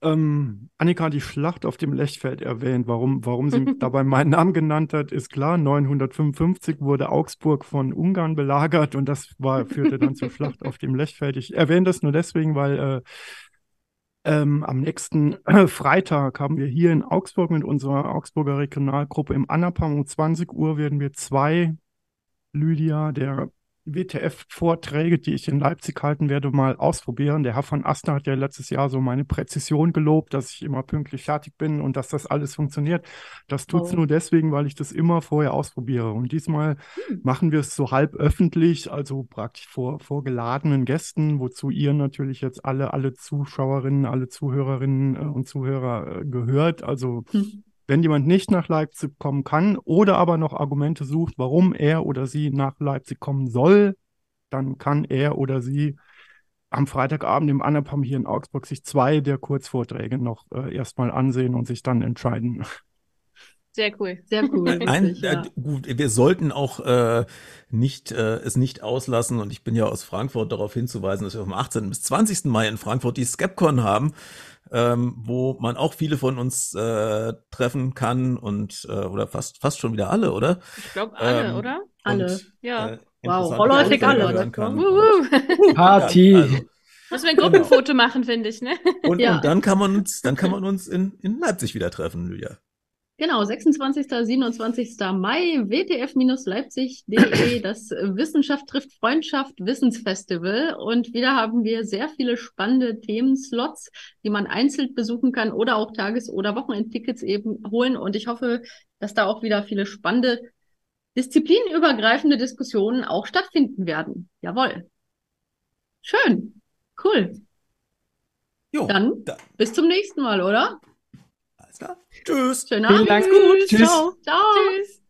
Ähm, Annika hat die Schlacht auf dem Lechfeld erwähnt. Warum, warum sie *laughs* dabei meinen Namen genannt hat, ist klar. 955 wurde Augsburg von Ungarn belagert und das war, führte dann zur Schlacht auf dem Lechfeld. Ich erwähne das nur deswegen, weil äh, ähm, am nächsten äh, *clears throat* Freitag haben wir hier in Augsburg mit unserer Augsburger Regionalgruppe im Anapam um 20 Uhr werden wir zwei Lydia, der WTF-Vorträge, die ich in Leipzig halten werde, mal ausprobieren. Der Herr von Aster hat ja letztes Jahr so meine Präzision gelobt, dass ich immer pünktlich fertig bin und dass das alles funktioniert. Das tut es oh. nur deswegen, weil ich das immer vorher ausprobiere. Und diesmal hm. machen wir es so halb öffentlich, also praktisch vor, vor geladenen Gästen, wozu ihr natürlich jetzt alle, alle Zuschauerinnen, alle Zuhörerinnen äh, und Zuhörer äh, gehört. Also hm wenn jemand nicht nach Leipzig kommen kann oder aber noch Argumente sucht, warum er oder sie nach Leipzig kommen soll, dann kann er oder sie am Freitagabend im Anapam hier in Augsburg sich zwei der Kurzvorträge noch äh, erstmal ansehen und sich dann entscheiden. Sehr cool. Sehr cool. Ein, wirklich, ja. äh, gut, wir sollten auch äh, nicht äh, es nicht auslassen und ich bin ja aus Frankfurt darauf hinzuweisen, dass wir vom 18. bis 20. Mai in Frankfurt die Skepcon haben, ähm, wo man auch viele von uns äh, treffen kann und äh, oder fast fast schon wieder alle, oder? Ich glaube alle, Ähm, oder? Alle. Und, Ja. äh, Wow, vorläufig alle. Party. Also, Müssen wir ein Gruppenfoto machen, finde ich, ne? und, Ja. und dann kann man uns dann kann man uns in, in Leipzig wieder treffen, Lydia. Genau, 26. 27. Mai, wtf-leipzig.de, *coughs* das Wissenschaft trifft Freundschaft Wissensfestival. Und wieder haben wir sehr viele spannende Themenslots, die man einzeln besuchen kann oder auch Tages- oder Wochenendtickets eben holen. Und ich hoffe, dass da auch wieder viele spannende, disziplinübergreifende Diskussionen auch stattfinden werden. Jawohl. Schön. Cool. Jo, Dann da, bis zum nächsten Mal, oder? Tschüss. Schönen Vielen Abend. Dank. Gut. Tschüss. Ciao. Ciao. Tschüss.